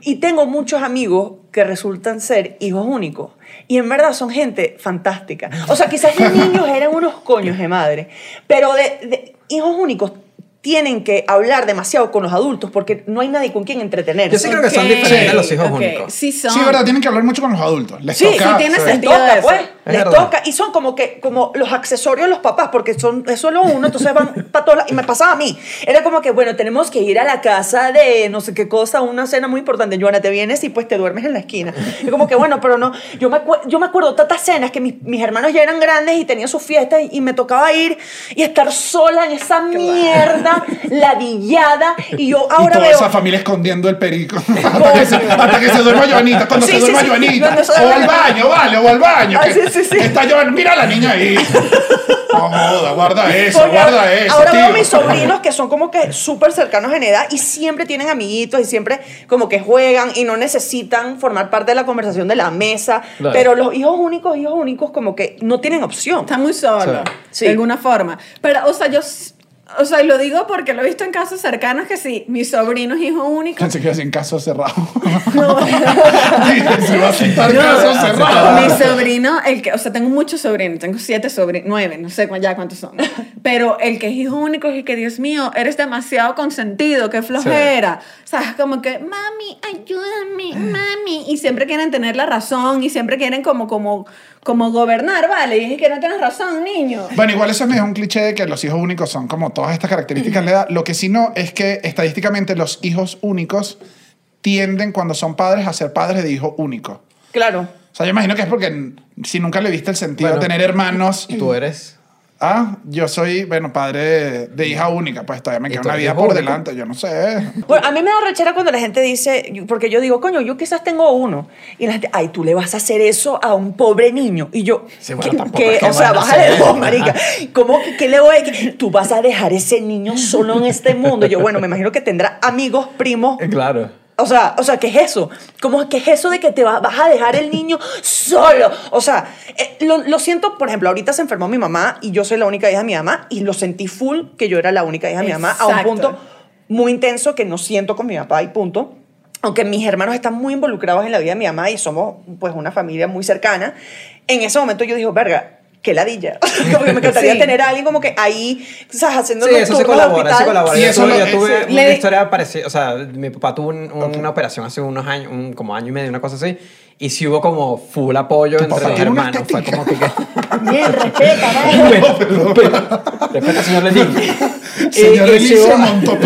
y tengo muchos amigos que resultan ser hijos únicos. Y en verdad son gente fantástica. O sea, quizás de niños eran unos coños de madre, pero de, de hijos únicos tienen que hablar demasiado con los adultos porque no hay nadie con quien entretenerse. Yo sí creo que son diferentes los hijos ok. únicos. Sí, son. Sí, verdad, tienen que hablar mucho con los adultos. Les Sí, toca. sí, tiene les sentido toca, eso. pues. Es les verdad. toca. Y son como que como los accesorios de los papás, porque son, es solo uno, entonces van para todos lados. Y me pasaba a mí. Era como que, bueno, tenemos que ir a la casa de no sé qué cosa, una cena muy importante. Joana, te vienes y pues te duermes en la esquina. Y como que, bueno, pero no. Yo me, yo me acuerdo tantas cenas que mis, mis hermanos ya eran grandes y tenían sus fiestas y, y me tocaba ir y estar sola en esa mierda, ladillada. Y yo Y ahora toda veo. esa familia escondiendo el perico. hasta, que se, hasta que se duerma Joanita. Cuando Sí, se duerma sí. Joanita. O al baño, vale, o al baño. Ay, que sí, sí, sí. Está Joana, mira a la niña ahí. No joda, guarda eso, Porque guarda eso. ahora veo tío. mis sobrinos que son como que súper cercanos en edad y siempre tienen amiguitos y siempre como que juegan y no necesitan formar parte de la conversación de la mesa. Claro. Pero los hijos únicos, hijos únicos como que no tienen opción. Está muy solo, Sí. de alguna forma. Pero, o sea, yo, o sea, y lo digo porque lo he visto en casos cercanos que sí, mi sobrino es hijo único. Pensé que en caso cerrado. No. se va a citar No. caso cerrado. Mi sobrino, el que, o sea, tengo muchos sobrinos, tengo siete sobrinos, nueve, no sé ya cuántos son. Pero el que es hijo único es el que, Dios mío, eres demasiado consentido, qué flojera. O sea, es como que, mami, ayúdame, mami. Y siempre quieren tener la razón y siempre quieren como, como, como gobernar, ¿vale? Y es que no tienes razón, niño. Bueno, igual eso es medio un cliché de que los hijos únicos son como todas estas características le da. Lo que sí no es que estadísticamente los hijos únicos tienden cuando son padres a ser padres de hijo único. Claro. O sea, yo imagino que es porque si nunca le viste el sentido Bueno. de tener hermanos. Tú eres. Ah, yo soy, bueno, padre de, de hija única, pues todavía me ¿Y queda una vida por único? delante, yo no sé. Bueno, a mí me da rechera cuando la gente dice, porque yo digo, coño, yo quizás tengo uno. Y la gente, ay, tú le vas a hacer eso a un pobre niño. Y yo, Sí, bueno, o sea, bájale dos, marica. ¿Cómo que qué le voy a Tú vas a dejar ese niño solo en este mundo. Yo, bueno, me imagino que tendrá amigos, primos. Eh, Claro. O sea, o sea, ¿qué es eso? ¿Cómo que es eso de que te va- vas a dejar el niño solo? O sea, eh, lo, lo siento, por ejemplo, ahorita se enfermó mi mamá y yo soy la única hija de mi mamá y lo sentí full que yo era la única hija de mi mamá a un punto muy intenso que no siento con mi papá y punto. Aunque mis hermanos están muy involucrados en la vida de mi mamá y somos pues una familia muy cercana, en ese momento yo dije, verga, qué ladilla. como que me encantaría Sí. tener a alguien como que ahí, ¿sabes? Haciendo Sí, eso se colabora, eso hospital. colabora. Sí, yo eso yo tuve eso- una Le- historia parecida, o sea, mi papá tuvo un- un- una operación hace unos años, un, como año y medio, una cosa así, y sí hubo como full apoyo Tu entre los hermanos. Fue como que... Bien, respeta, ¿no? Respeta, señor Lenin. Señor sí montó.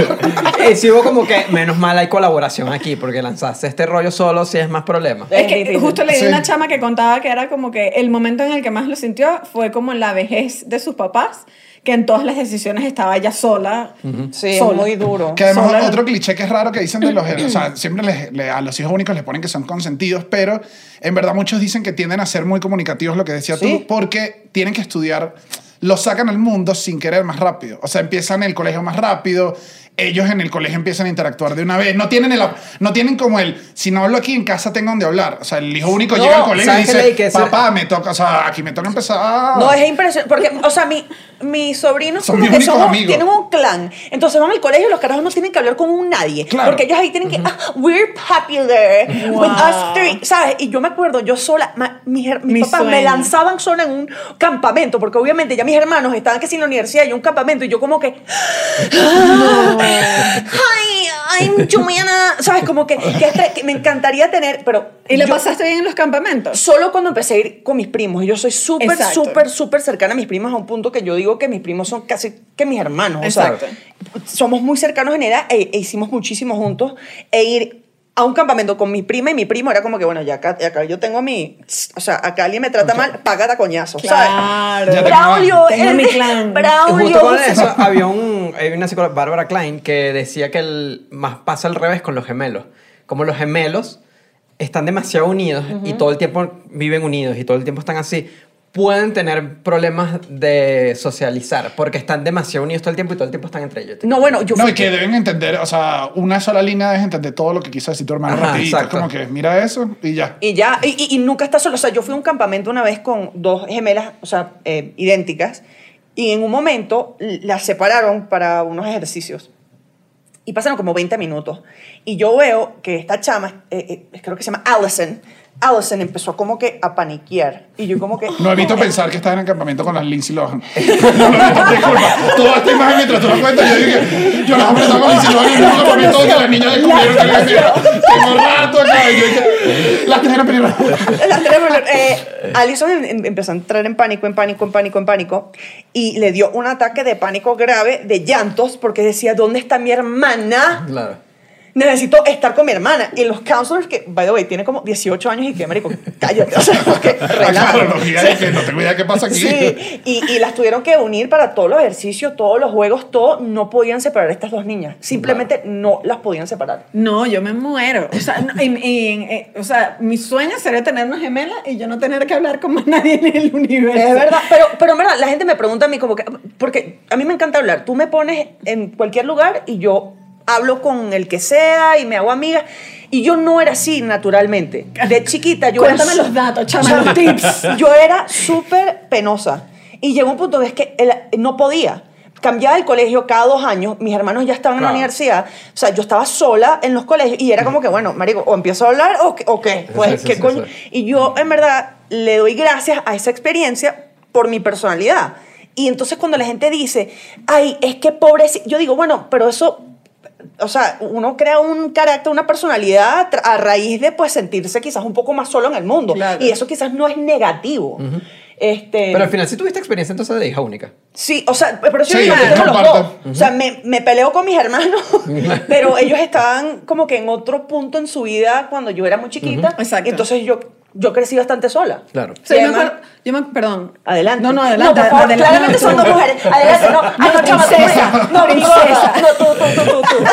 Y sí hubo como que, menos mal hay colaboración aquí, porque lanzarse este rollo solo sí es más problema. Es que justo leí Sí. una chama que contaba que era como que el momento en el que más lo sintió fue como en la vejez de sus papás, que en todas las decisiones estaba ella sola. Sí, es sola. muy duro. Que además Sola. otro cliché que es raro que dicen de los... O sea, siempre les- le- a los hijos únicos les ponen que son consentidos, pero en verdad muchos dicen que tienden a ser muy comunicativos, lo que decías Sí. tú, porque tienen que estudiar, los sacan al mundo sin querer más rápido. O sea, empiezan el colegio más rápido, ellos en el colegio empiezan a interactuar de una vez. No tienen, el, no tienen como el, si no hablo aquí en casa tengo donde hablar. O sea, el hijo único No, llega al colegio y dice, papá, me toca, o sea, aquí me toca empezar. No, es impresionante. Porque, o sea, mi, mis sobrinos Son como mis que únicos somos- amigos. tienen un clan. Entonces van al colegio y los carajos no tienen que hablar con un nadie. Claro. Porque ellos ahí tienen que, ah, we're popular with us three, ¿sabes? Y yo me acuerdo, yo sola, ma- mis, mis Mi papás me sueño. lanzaban sola en un campamento, porque obviamente ya mis hermanos estaban que sin la universidad y un campamento, y yo como que, hi, I'm Juliana, ¿sabes? Como que, que estre- que me encantaría tener, pero... ¿Y lo yo- pasaste bien en los campamentos? Solo cuando empecé a ir con mis primos. Yo soy súper, Exacto. súper, súper cercana a mis primos a un punto que yo digo que mis primos son casi que mis hermanos. O Exacto. sea, somos muy cercanos en edad e, e hicimos muchísimo juntos. E ir a un campamento con mi prima y mi primo era como que, bueno, ya acá, ya acá yo tengo a mi... O sea, acá alguien me trata mal, paga de coñazo, ¿sabes? Claro. Ya te- Braulio, Tengo mi clan. Braulio. Justo con eso, había, un, había una psicóloga, Bárbara Klein, que decía que el, más pasa al revés con los gemelos. Como los gemelos están demasiado unidos y todo el tiempo viven unidos y todo el tiempo están así, pueden tener problemas de socializar porque están demasiado unidos todo el tiempo y todo el tiempo están entre ellos. No, bueno, yo No, y que deben entender, o sea, una sola línea debe entender todo lo que quiso decir tu hermano Ajá, rapidito. Es exacto. como que mira eso y ya. Y ya, y, y- y nunca estás solo. O sea, yo fui a un campamento una vez con dos gemelas, o sea, eh, idénticas, y en un momento las separaron para unos ejercicios. Y pasaron como 20 minutos. Y yo veo que esta chama, eh, eh, creo que se llama Allison, Allison empezó como que a paniquear. Y yo como que... No evito pensar que estás en el campamento con las Lindsay Lohan. No, no, no, disculpa. Toda esta imagen mientras tú la cuentas, yo dije, yo las estaba con Lindsay Lohan en un campamento donde las niñas descubrieron que yo decía, tengo rato acá. Y yo dije, las tejeras primero. La tenemos, eh, Alison em- em- empezó a entrar en pánico, en pánico, en pánico, en pánico. Y le dio un ataque de pánico grave, de llantos, porque decía, ¿dónde está mi hermana? Claro. Necesito estar con mi hermana. Y los counselors, que, by the way, tiene como 18 años y que, marico, cállate, o sea, que relájate. Claro, que no tengo idea qué pasa aquí. Sí, y, y las tuvieron que unir para todos los ejercicios, todos los juegos, todo. No podían separar a estas dos niñas. Simplemente no las podían separar. No, yo me muero. O sea, no, y- y- o sea, mi sueño sería tener una gemela y yo no tener que hablar con más nadie en el universo. Es verdad, pero, pero en verdad, la gente me pregunta a mí como que, porque a mí me encanta hablar. Tú me pones en cualquier lugar y yo hablo con el que sea y me hago amiga. Y yo no era así naturalmente. De chiquita yo Cuéntame era... los datos, chama, los tips. Yo era súper penosa. Y llegó un punto que es que no podía. Cambiaba el colegio cada dos años, mis hermanos ya estaban en la Claro. universidad, o sea, yo estaba sola en los colegios y era como que, bueno, marico, o empiezo a hablar o, qué- o qué, pues, Sí, sí, ¿qué sí, coño? sí. Y yo, en verdad, le doy gracias a esa experiencia por mi personalidad. Y entonces cuando la gente dice, ay, es que pobre, yo digo, bueno, pero eso, o sea, uno crea un carácter, una personalidad a raíz de pues sentirse quizás un poco más solo en el mundo. Claro. Y eso quizás no es negativo. este, Pero al final sí tuviste experiencia entonces de hija única. Sí, o sea, pero sí, Sí, yo yo tengo los dos. O sea, me, me peleo con mis hermanos, pero ellos estaban como que en otro punto en su vida cuando yo era muy chiquita. Exacto. Entonces yo yo crecí bastante sola. Claro. Sí, yo me acuerdo- yo me- perdón. Adelante. No, no, adelante. No, por favor, adelante. claramente son dos mujeres. Adelante, no. Ah, no, chama. No, Princesa. No, tú, tú, tú, tú, tú.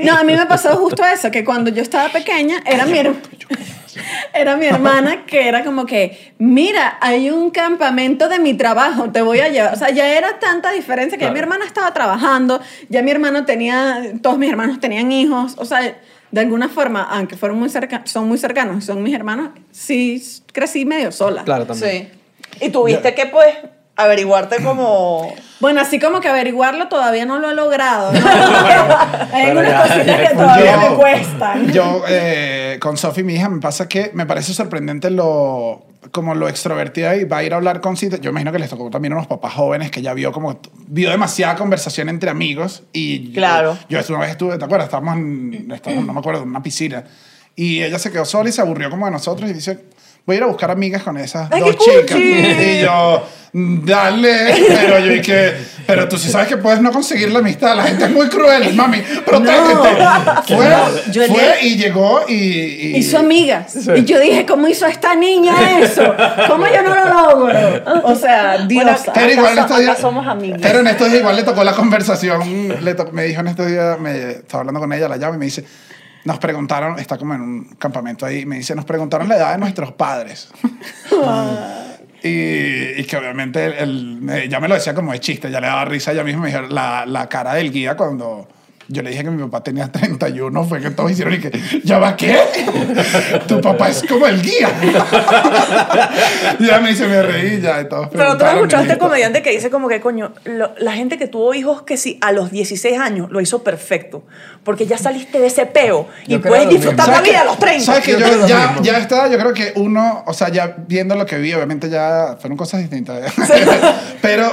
No, a mí me pasó justo eso, que cuando yo estaba pequeña, era mi, era mi hermana que era como que, mira, hay un campamento de mi trabajo, te voy a llevar. O sea, ya era tanta diferencia que ya mi Claro. hermana estaba trabajando, ya mi hermano tenía, todos mis hermanos tenían hijos, o sea, de alguna forma, aunque fueron muy cerca, son muy cercanos, son mis hermanos, sí crecí medio sola. Claro, también. Sí. Y tuviste que, pues, averiguarte como... Bueno, así como que averiguarlo todavía no lo he logrado. ¿no? Hay algunas cositas que todavía Yo- me cuestan. Yo, eh, con Sofi, mi hija, me pasa que me parece sorprendente lo como lo extrovertida y va a ir a hablar con citas. Yo imagino que les tocó también a unos papás jóvenes que ya vio como vio demasiada conversación entre amigos y yo- Claro. yo, una vez estuve, ¿te acuerdas? Estábamos en, estábamos, no me acuerdo, en una piscina y ella se quedó sola y se aburrió como de nosotros y dice, voy a ir a buscar amigas con esas ¡Ay, dos chicas. Y yo, dale, pero yo dije, pero tú sí sabes que puedes no conseguir la amistad, la gente es muy cruel, mami, protégete. Fue, Yo fue le- y llegó y... y Hizo amigas. Y yo dije, ¿cómo hizo esta niña eso? ¿Cómo yo no lo logro? O sea, diosa. Pero igual estos días, acá somos amigas. Pero en estos días igual le tocó la conversación. Le to- me dijo en estos días, me estaba hablando con ella, la llama y me dice, nos preguntaron, está como en un campamento ahí, me dice, nos preguntaron la edad de nuestros padres. y, y que obviamente él, él me- ya me lo decía como de chiste, ya le daba risa, ella misma me dijo, la, la cara del guía cuando... Yo le dije que mi papá tenía 31, fue que todos hicieron y que, ¿ya va qué? Tu papá es como el guía. ya me dice, me reí ya y todos Pero tú has preguntaron, escuchado a y este yo, comediante que dice como que, coño, lo- la gente que tuvo hijos que sí, a los 16 años lo hizo perfecto. Porque ya saliste de ese peo y Yo puedes disfrutar la ¿Sabes vida a los 30. ¿Sabes que Yo yo, ya, ya está? Yo creo que uno, o sea, ya viendo lo que vi, obviamente ya fueron cosas distintas. Pero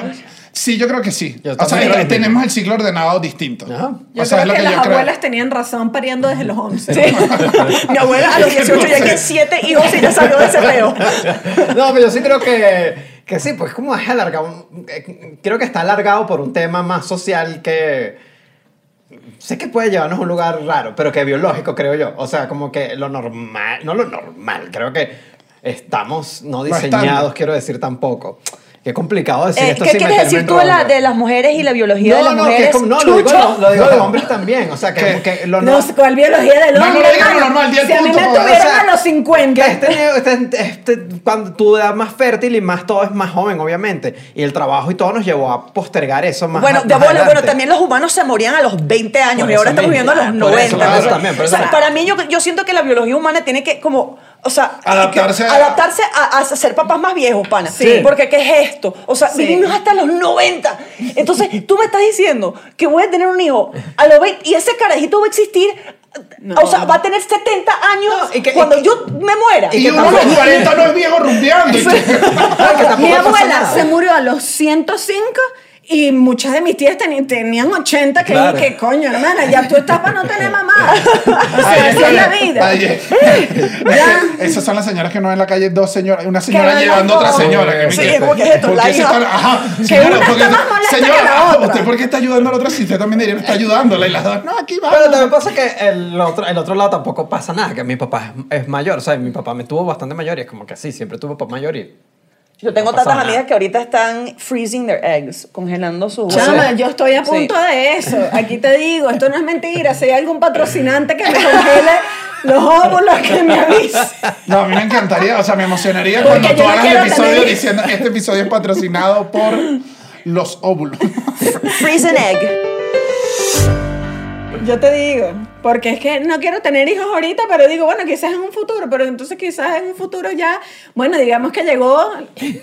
sí, yo creo que sí. Yo O sea, tenemos el ciclo ordenado distinto. Ajá. Yo o sea, creo es lo que, que, las creo. abuelas tenían razón pariendo desde los 11. Sí. Mi abuela a los 18 ya tiene 7 hijos y ya salió de ese peo. No, pero yo sí creo que, que sí, pues como es alargado. Creo que está alargado por un tema más social que. Sé que puede llevarnos a un lugar raro, pero que biológico, creo yo. O sea, como que lo normal, no lo normal, creo que estamos no diseñados, quiero decir tampoco. Qué complicado decir Eh, esto ¿Qué sin quieres decir tú de, la- de las mujeres y la biología de No, las no, que es mujeres? como, no, lo digo, lo, lo digo de hombres también. O sea, que, que lo No cuál biología del No, no hombre. hermano. normal, di el si a mí punto, me joder. tuvieron O sea, a los 50. Que este, este, este- cuando tu edad más fértil y más todo es más joven, obviamente. Y el trabajo y todo nos llevó a postergar eso más Bueno, más de bola, bueno, también los humanos se morían a los 20 años Por y ahora estamos viviendo a los Por 90. eso, entonces, también, o sea, para mí, yo, yo siento que la biología humana tiene que, como, o sea, Adaptarse que- a- adaptarse a, a ser papás más viejos, pana. Sí. Porque, ¿qué es esto? O sea, Sí. vivimos hasta los 90. Entonces, tú me estás diciendo que voy a tener un hijo a los 20 y ese carajito va a existir. No. O sea, va a tener 70 años No, y que- cuando y- yo me muera. Y que uno a los tampoco- 40 no es viejo rumbeando. y Mi abuela se murió a los 105 y muchas de mis tías teni- tenían 80 que Claro. dije, coño, hermana, ya tú estás para no tener mamá. O sea, así es la vida. Eh. Ya. Esas son las señoras que no en la calle dos señoras, una señora van llevando a otra señora. que Sí, quedé- ¿cómo que es esto? ¿por La hija. están- ajá, Que señora, una ¿por qué está más molesta señora, que la otra. ¿Usted por qué está ayudando a la otra si usted también debería estar ayudándola? Y las dos, no, aquí va. Pero también pasa que el otro, el otro lado tampoco pasa nada, que mi papá es, es mayor, ¿sabes? Mi papá me tuvo bastante mayor y es como que sí, siempre tuvo papá mayor y... Yo tengo No tantas nada. amigas que ahorita están freezing their eggs, congelando sus huevos. Chama, yo estoy a punto Sí. de eso. Aquí te digo, esto no es mentira. Si hay algún patrocinante que me congele los óvulos, que me avise. No, a mí me encantaría, o sea, me emocionaría Porque cuando tú hagas el episodio tener- diciendo este episodio es patrocinado por los óvulos. Freeze an egg. Yo te digo, porque es que no quiero tener hijos ahorita, pero digo, bueno, quizás en un futuro, pero entonces quizás en un futuro ya, bueno, digamos que llegó,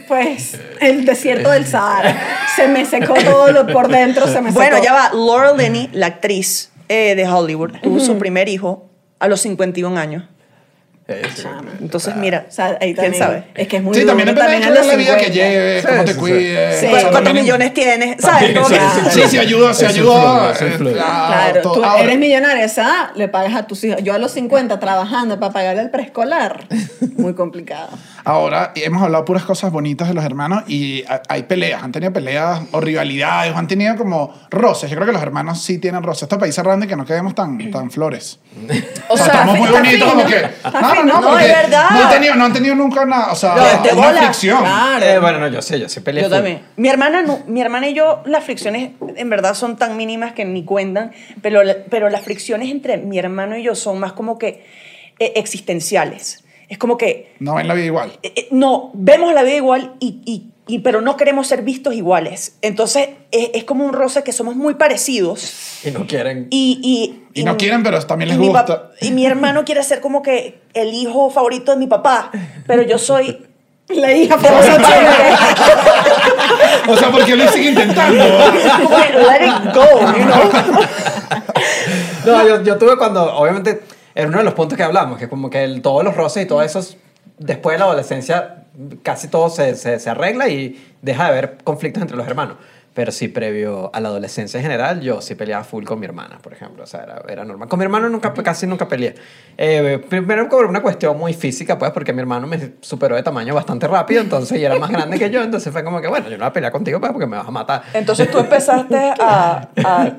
pues, el desierto del Sahara. Se me secó todo lo por dentro, se me Bueno, secó. ya va. Laura Linney, la actriz eh, de Hollywood, tuvo su primer hijo a los 51 años. Entonces, mira, O sea, ahí quién también, sabe. Es que es muy Sí, duro, también depende también de la vida que 50. lleves, Sí, cómo te cuides. Sí. ¿Cuántos millones tienes? ¿Sabes? Sí, Sí, sí ayuda, sí ayuda. eh, Claro, tú Ahora, eres millonaria, esa le pagas a tus hijos. Yo a los 50 trabajando para pagar el preescolar, muy complicado. Ahora hemos hablado puras cosas bonitas de los hermanos y ha- hay peleas, han tenido peleas o rivalidades, o han tenido como roces. Yo creo que los hermanos sí tienen roces. Esto país cerrando y que no quedemos tan, tan flores. O sea, estamos muy bonitos como que... No, no, no, No, porque es verdad. No han tenido, no han tenido nunca nada, o sea, No, este una bola. fricción. Claro. Eh, bueno, no, yo sé, yo sí peleé Yo full. también. Mi hermana, no- mi hermana y yo, las fricciones en verdad son tan mínimas que ni cuentan, pero, pero las fricciones entre mi hermano y yo son más como que eh, existenciales. Es como que No ven la vida igual. eh, eh, no, vemos la vida igual, y, y- y- pero no queremos ser vistos iguales. Entonces es, es como un roce que somos muy parecidos. Y no quieren. Y, y, Y no quieren, pero también les gusta. y mi hermano quiere ser como que el hijo favorito de mi papá, pero yo soy... La hija famosa chévere. O sea, porque lo sigue intentando. let it go, you know? No, yo, yo tuve cuando, obviamente, era uno de los puntos que hablamos, que como que el- todos los roces y todo eso, después de la adolescencia, casi todo se, se, se arregla y deja de haber conflictos entre los hermanos. Pero sí, previo a la adolescencia en general, yo sí peleaba full con mi hermana, por ejemplo. O sea, era, era normal. Con mi hermano nunca, casi nunca peleé. Eh, primero por una cuestión muy física, pues, porque mi hermano me superó de tamaño bastante rápido, entonces, y era más grande que yo, entonces fue como que, bueno, yo no voy a pelear contigo, pues, porque me vas a matar. Entonces tú empezaste a, a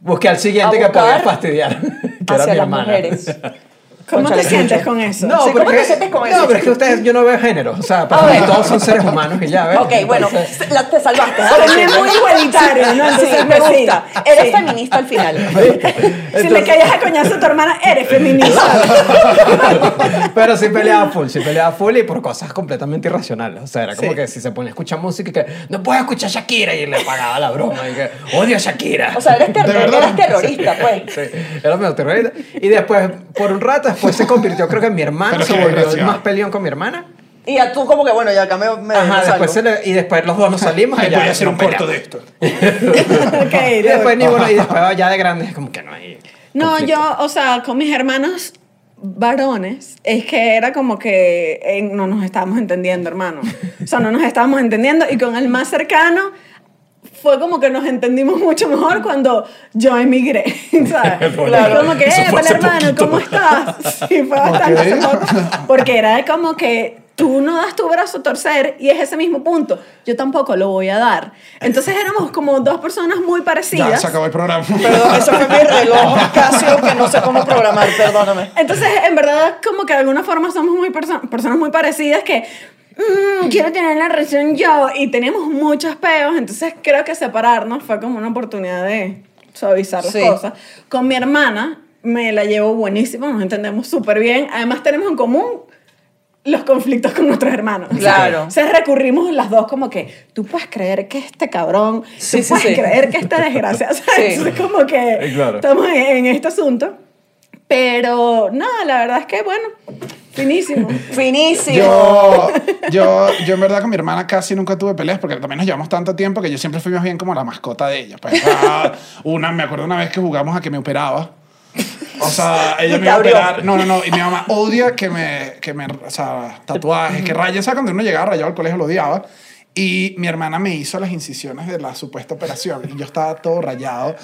Busqué al siguiente que podía fastidiar, que era hacia mi las hermana. mujeres. ¿Cómo te sientes con eso? No, Sí, pero ¿cómo es te sientes con no, eso? pero es que ustedes, yo no veo género. O sea, para A mí todos son seres humanos y ya, ¿ves? Ok, bueno, la- te salvaste. ¿ah? Es muy igualitario, ¿no? Sí, Entonces, me pues, sí. gusta. Eres feminista al final. Si le callas a coñazo a tu hermana, eres feminista. pero sí peleaba full, sí peleaba full y por cosas completamente irracionales. O sea, era como que si se pone a escuchar música y que no puedo escuchar Shakira y le pagaba la broma y que odio a Shakira. O sea, eres terrorista, pues. Sí, era medio terrorista. Y después, por un rato, después se convirtió, creo que en mi hermano, se volvió más peleón con mi hermana. Y ya tú como que, bueno, ya acá me, me Ajá, después se le- y después los dos nos salimos Ay, y ya voy a hacer no un corto de esto. Ok, Y después, ni bueno, y después ya de grandes, como que no hay. No, conflicto. yo, o sea, con mis hermanos varones, es que era como que eh, no nos estábamos entendiendo, hermano. O sea, no nos estábamos entendiendo. Y con el más cercano fue como que nos entendimos mucho mejor cuando yo emigré, ¿sabes? Claro. Como que, eh, hace hermano, poquito. ¿cómo estás? Sí, fue bastante Ok. hace poco. Porque era como que tú no das tu brazo a torcer y es ese mismo punto. Yo tampoco lo voy a dar. Entonces éramos como dos personas muy parecidas. Ya se acabó el programa. Perdón, eso fue mi reloj Casio que no sé cómo programar, perdóname. Entonces, en verdad, como que de alguna forma somos muy perso- personas muy parecidas que "Mm, quiero tener la relación yo y tenemos muchos peos, entonces creo que separarnos fue como una oportunidad de suavizar las Sí. cosas. Con mi hermana me la llevo buenísimo, nos entendemos súper bien, además tenemos en común los conflictos con nuestros hermanos. Claro. O sea, recurrimos las dos como que, tú puedes creer que este cabrón, Sí, tú sí, puedes sí. creer que esta desgracia, ¿sabes? Sí. Entonces, como que Eh, claro. estamos en, este asunto. Pero nada, la verdad es que, bueno, finísimo. Finísimo. Yo, yo, yo en verdad con mi hermana casi nunca tuve peleas porque también nos llevamos tanto tiempo que yo siempre fui más bien como la mascota de ella. Pues, ah, una, me acuerdo una vez que jugamos a que me operaba. O sea, ella me iba a operar. No, no, no. Y mi mamá odia que me, que me, o sea, tatuajes, que rayen. ¿Sabes? Cuando uno llegaba rayado al colegio lo odiaba. Y mi hermana me hizo las incisiones de la supuesta operación. Y yo estaba todo rayado.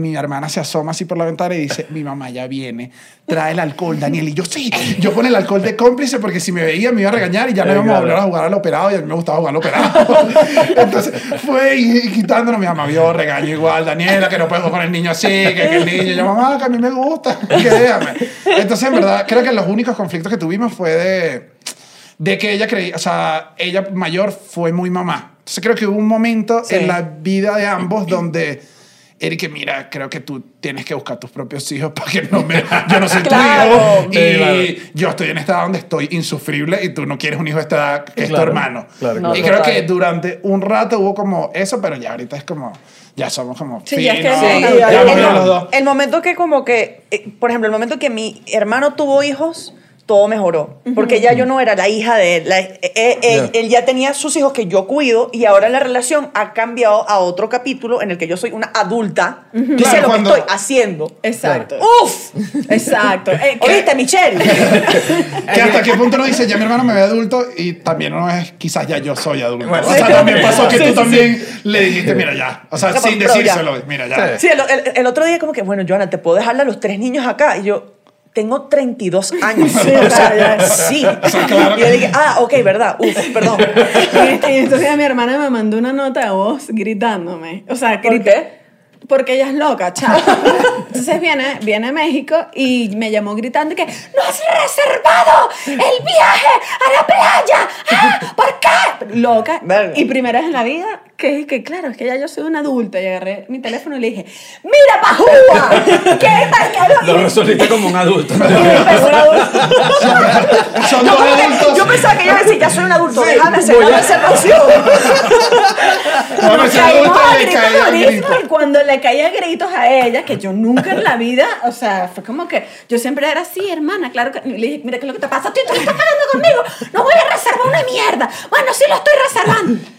Mi hermana se asoma así por la ventana y dice, mi mamá ya viene, trae el alcohol, Daniel. Y yo, sí, yo con el alcohol de cómplice porque si me veía me iba a regañar y ya no íbamos a volver a jugar al operado y a mí me gustaba jugar al operado. Entonces fue y, y quitándonos, mi mamá vio regaño igual, Daniela, que no puedo con el niño así, que, que el niño, yo, mamá, que a mí me gusta, que déjame. Entonces, en verdad, creo que los únicos conflictos que tuvimos fue de, de que ella creía, o sea, ella mayor fue muy mamá. Entonces creo que hubo un momento Sí. en la vida de ambos donde... Eric, mira, creo que tú tienes que buscar tus propios hijos para que no me... Yo no soy Claro. tu hijo y Sí, claro. yo estoy en esta edad donde estoy insufrible y tú no quieres un hijo de esta edad que es tu Claro, hermano. No, y creo que durante un rato hubo como eso, pero ya ahorita es como... Ya somos como... Sí, ya es que- finos, Sí, ya ya- hemos el- los dos. El momento que como que, eh, por ejemplo, el momento que mi hermano tuvo hijos, todo mejoró. Porque ya yo no era la hija de él. La- eh, eh, él, Ya. él ya tenía sus hijos que yo cuido y ahora la relación ha cambiado a otro capítulo en el que yo soy una adulta que sé Claro, lo cuando- que estoy haciendo. Exacto. ¡Uf! Exacto. Eh, ¿Oíste, Michelle? Que hasta qué punto uno dice, ya mi hermano me ve adulto y también uno es, quizás ya yo soy adulto. Bueno, o sea, sí. también pasó que Sí, tú sí, también le dijiste, mira ya. O sea, No, sin pero ya. decírselo, mira ya. Sí. Sí, el, el- el otro día como que, bueno, Joana, ¿te puedo dejarle a los tres niños acá? Y yo, tengo 32 años. Sí, o sea, ya- sí. claro Y yo dije, ah, ok, verdad. Uf, perdón. Y entonces mi hermana me mandó una nota de voz gritándome. O sea, ¿Por grit- qué? Porque ella es loca, chao. Entonces viene, viene a México y me llamó gritando que no has reservado el viaje a la playa. Ah, ¿Por qué? Loca. Verga. Y primera vez en la vida que, que claro, es que ya yo soy una adulta y agarré mi teléfono y le dije, mira pajúa, ¿qué tal que Lo resolviste como un adulto. Y empezó un adulto. Son Yo, dos como que- adultos. yo pensaba que iba a decir, ya soy un adulto, Sí, déjame hacer voy la a- reservación. Caímos a le gritos y cuando le caía gritos a ella, que yo nunca en la vida, o sea, fue como que yo siempre era así, hermana, claro que. le dije, mira, ¿qué es lo que te pasa? Tú, tú estás cagando conmigo, no voy a reservar una mierda. Bueno, sí lo estoy reservando.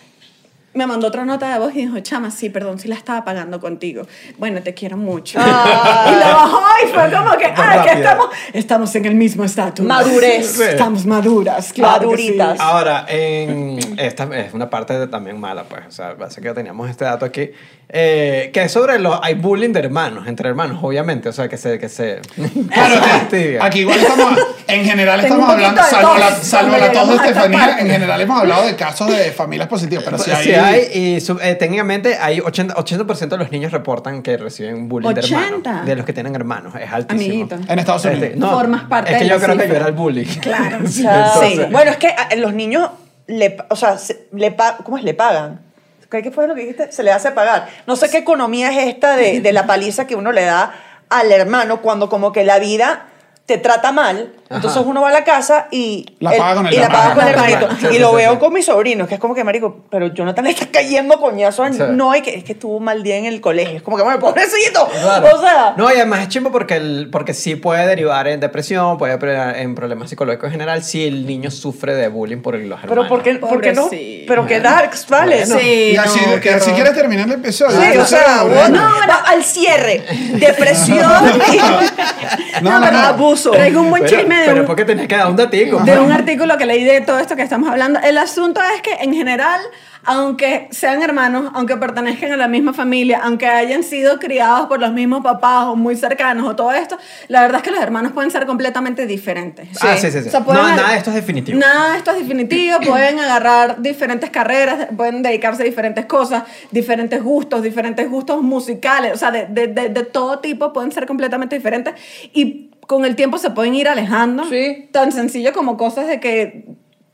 Me mandó otra nota de voz y dijo, chama, sí, perdón, sí la estaba pagando contigo. Bueno, te quiero mucho. Ah. Y la bajó y fue como que, ah, que estamos, estamos en el mismo estatus. Madurez. Estamos maduras, claro que sí. Maduritas. Ahora, en esta es una parte de- también mala, pues. O sea, parece que teníamos este dato aquí. eh, que es sobre los. Hay bullying de hermanos, entre hermanos, obviamente. O sea, que se. Que se Claro, que aquí igual estamos, en general Tengo estamos hablando, salvo la, salvo la tos de Estefanía, en general hemos hablado de casos de familias positivas, pero sí hay... Sí hay, y eh, técnicamente hay 80%, 80 de los niños reportan que reciben bullying de 80. hermanos. De los que tienen hermanos, es altísimo. Amiguito. En Estados Unidos. Este, no, Formas parte Es que yo creo que yo cifra. era el bully. Claro. Sí, entonces- Bueno, es que a los niños, le, o sea, se- le pa- ¿cómo es? Le pagan. ¿Qué qué fue lo que dijiste? Se le hace pagar. No sé qué economía es esta de, de la paliza que uno le da al hermano cuando como que la vida te trata mal. Entonces uno va a la casa y, La paga con el y la paga con el hermano. hermanito. Sí, y sí, lo sí, veo sí. con mis sobrinos, que es como que, marico, pero Jonathan le está cayendo coñazo. a- Sí. No, hay que, es que tuvo un mal día en el colegio. Es como que, bueno, pobrecito. Claro. O sea... No, y además es chimbo porque, el, porque sí puede derivar en depresión, puede derivar en problemas psicológicos en general si el niño sufre de bullying por los hermanos. Pero ¿por qué, por qué no? Pero qué darks, ¿vale? Bueno. Sí, Y así, no, qué así quieres terminar el episodio. Sí, o sea, bueno. bueno, va al cierre. Depresión y No, no, no. Traigo un buen Pero, chisme de pero un, porque tenías que dar un datico. de un artículo que leí de todo esto que estamos hablando. El asunto es que en general, aunque sean hermanos, aunque pertenezcan a la misma familia, aunque hayan sido criados por los mismos papás o muy cercanos o todo esto, la verdad es que los hermanos pueden ser completamente diferentes. Ah, sí, sí, sí. O sea, pueden No, nada de esto es definitivo. Nada de esto es definitivo. pueden agarrar diferentes carreras, pueden dedicarse a diferentes cosas, diferentes gustos, diferentes gustos musicales, o sea, de, de, de, de todo tipo pueden ser completamente diferentes y con el tiempo se pueden ir alejando. Sí. Tan sencillo como cosas de que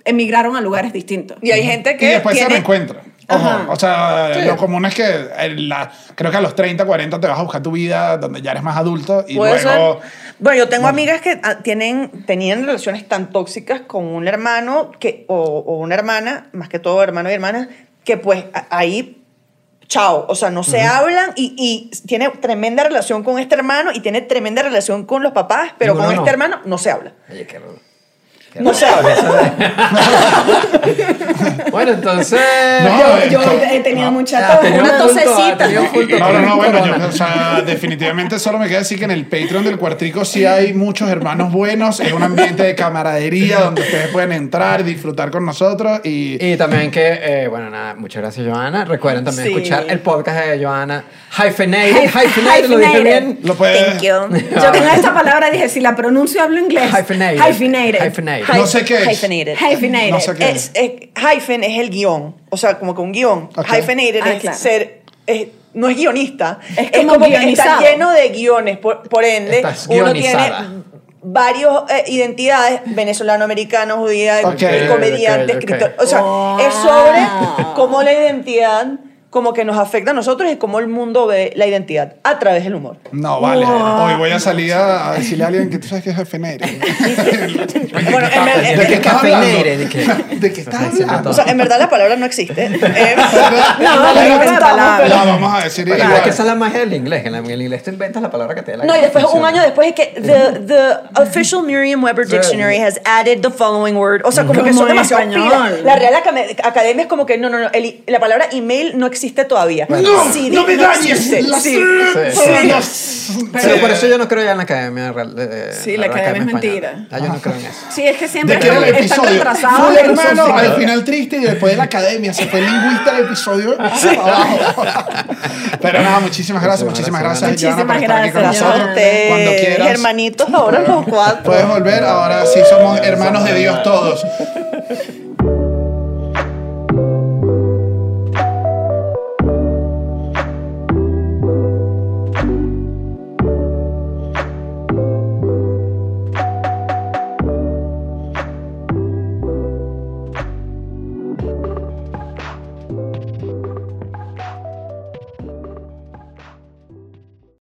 emigraron a lugares distintos. Y hay gente Y que después se. Ojo, Ajá. o sea, lo común es que la- creo que a los 30, 40 te vas a buscar tu vida donde ya eres más adulto y luego... ser. Bueno, yo tengo amigas que ah, tienen, tenían relaciones tan tóxicas con un hermano que, o, o una hermana, más que todo hermano y hermana, que pues ahí, chao, o sea, no se hablan y, y tiene tremenda relación con este hermano y tiene tremenda relación con los papás, pero con no. este hermano no se habla. Oye, qué raro. No se habla. Bueno, entonces. No, Yo eh, he tenido no. mucha Ah, tos. una tosecita. No, no, no, bueno, yo, o sea, definitivamente solo me queda decir que en el Patreon del Cuartrico sí hay muchos hermanos buenos, es un ambiente de camaradería donde ustedes pueden entrar, disfrutar con nosotros y... Y también que, eh, bueno, nada, muchas gracias, Joana. Recuerden también Sí. escuchar el podcast de Joana. Hyphenated. Hy- Hyphenated, lo dije bien. Lo puedes... Thank you. Yo con esta palabra dije, si la pronuncio hablo inglés. Hyphenated. Hyphenated. Hyphenated. No sé qué es. Hyphenated. Hyphenated. No sé qué Es, es- hyphen es el guion, o sea, como que un guion. Ok. Hyphenated Ah, es claro. ser, es- no es guionista, Es es como que está lleno de guiones, por, por ende, uno tiene varios eh, identidades, venezolano, americano, judía, comediante, escritor, o sea, es sobre cómo la identidad como que nos afecta a nosotros y cómo el mundo ve la identidad a través del humor. No, vale. Wow. Hoy voy a salir a, a decirle a alguien que tú sabes que es Hyphenated. Bueno, en ver- ¿De qué estás hablando? ¿de qué? ¿De qué estás hablando? O sea, en verdad la palabra no existe. Eh, No, la vamos a decir igual. es que esa es la magia del inglés. En, el inglés tú inventas la palabra que te dé la No, y después, un año después, es que the, the official Merriam-Webber. Dictionary has added the following word. O sea, como que son demasiado español. pilas. La Real Academia es como que, no, no, no, el- la palabra email no existe todavía. No, CD no me dañes existe. las Sí. Sí, los Pero por eso yo no creo ya en la academia real. eh, Sí, la academia es española. mentira. Ah, yo no creo en eso. Sí, es que siempre ¿De qué era el están episodio? retrasados en sus hermano, al final triste y después de la academia. Se fue el lingüista del episodio. Pero nada, muchísimas gracias, muchísimas gracias, Muchísimas gracias, Cuando Ustedes, quieras. hermanitos, ahora los cuatro. Puedes volver, ahora sí somos hermanos de Dios todos.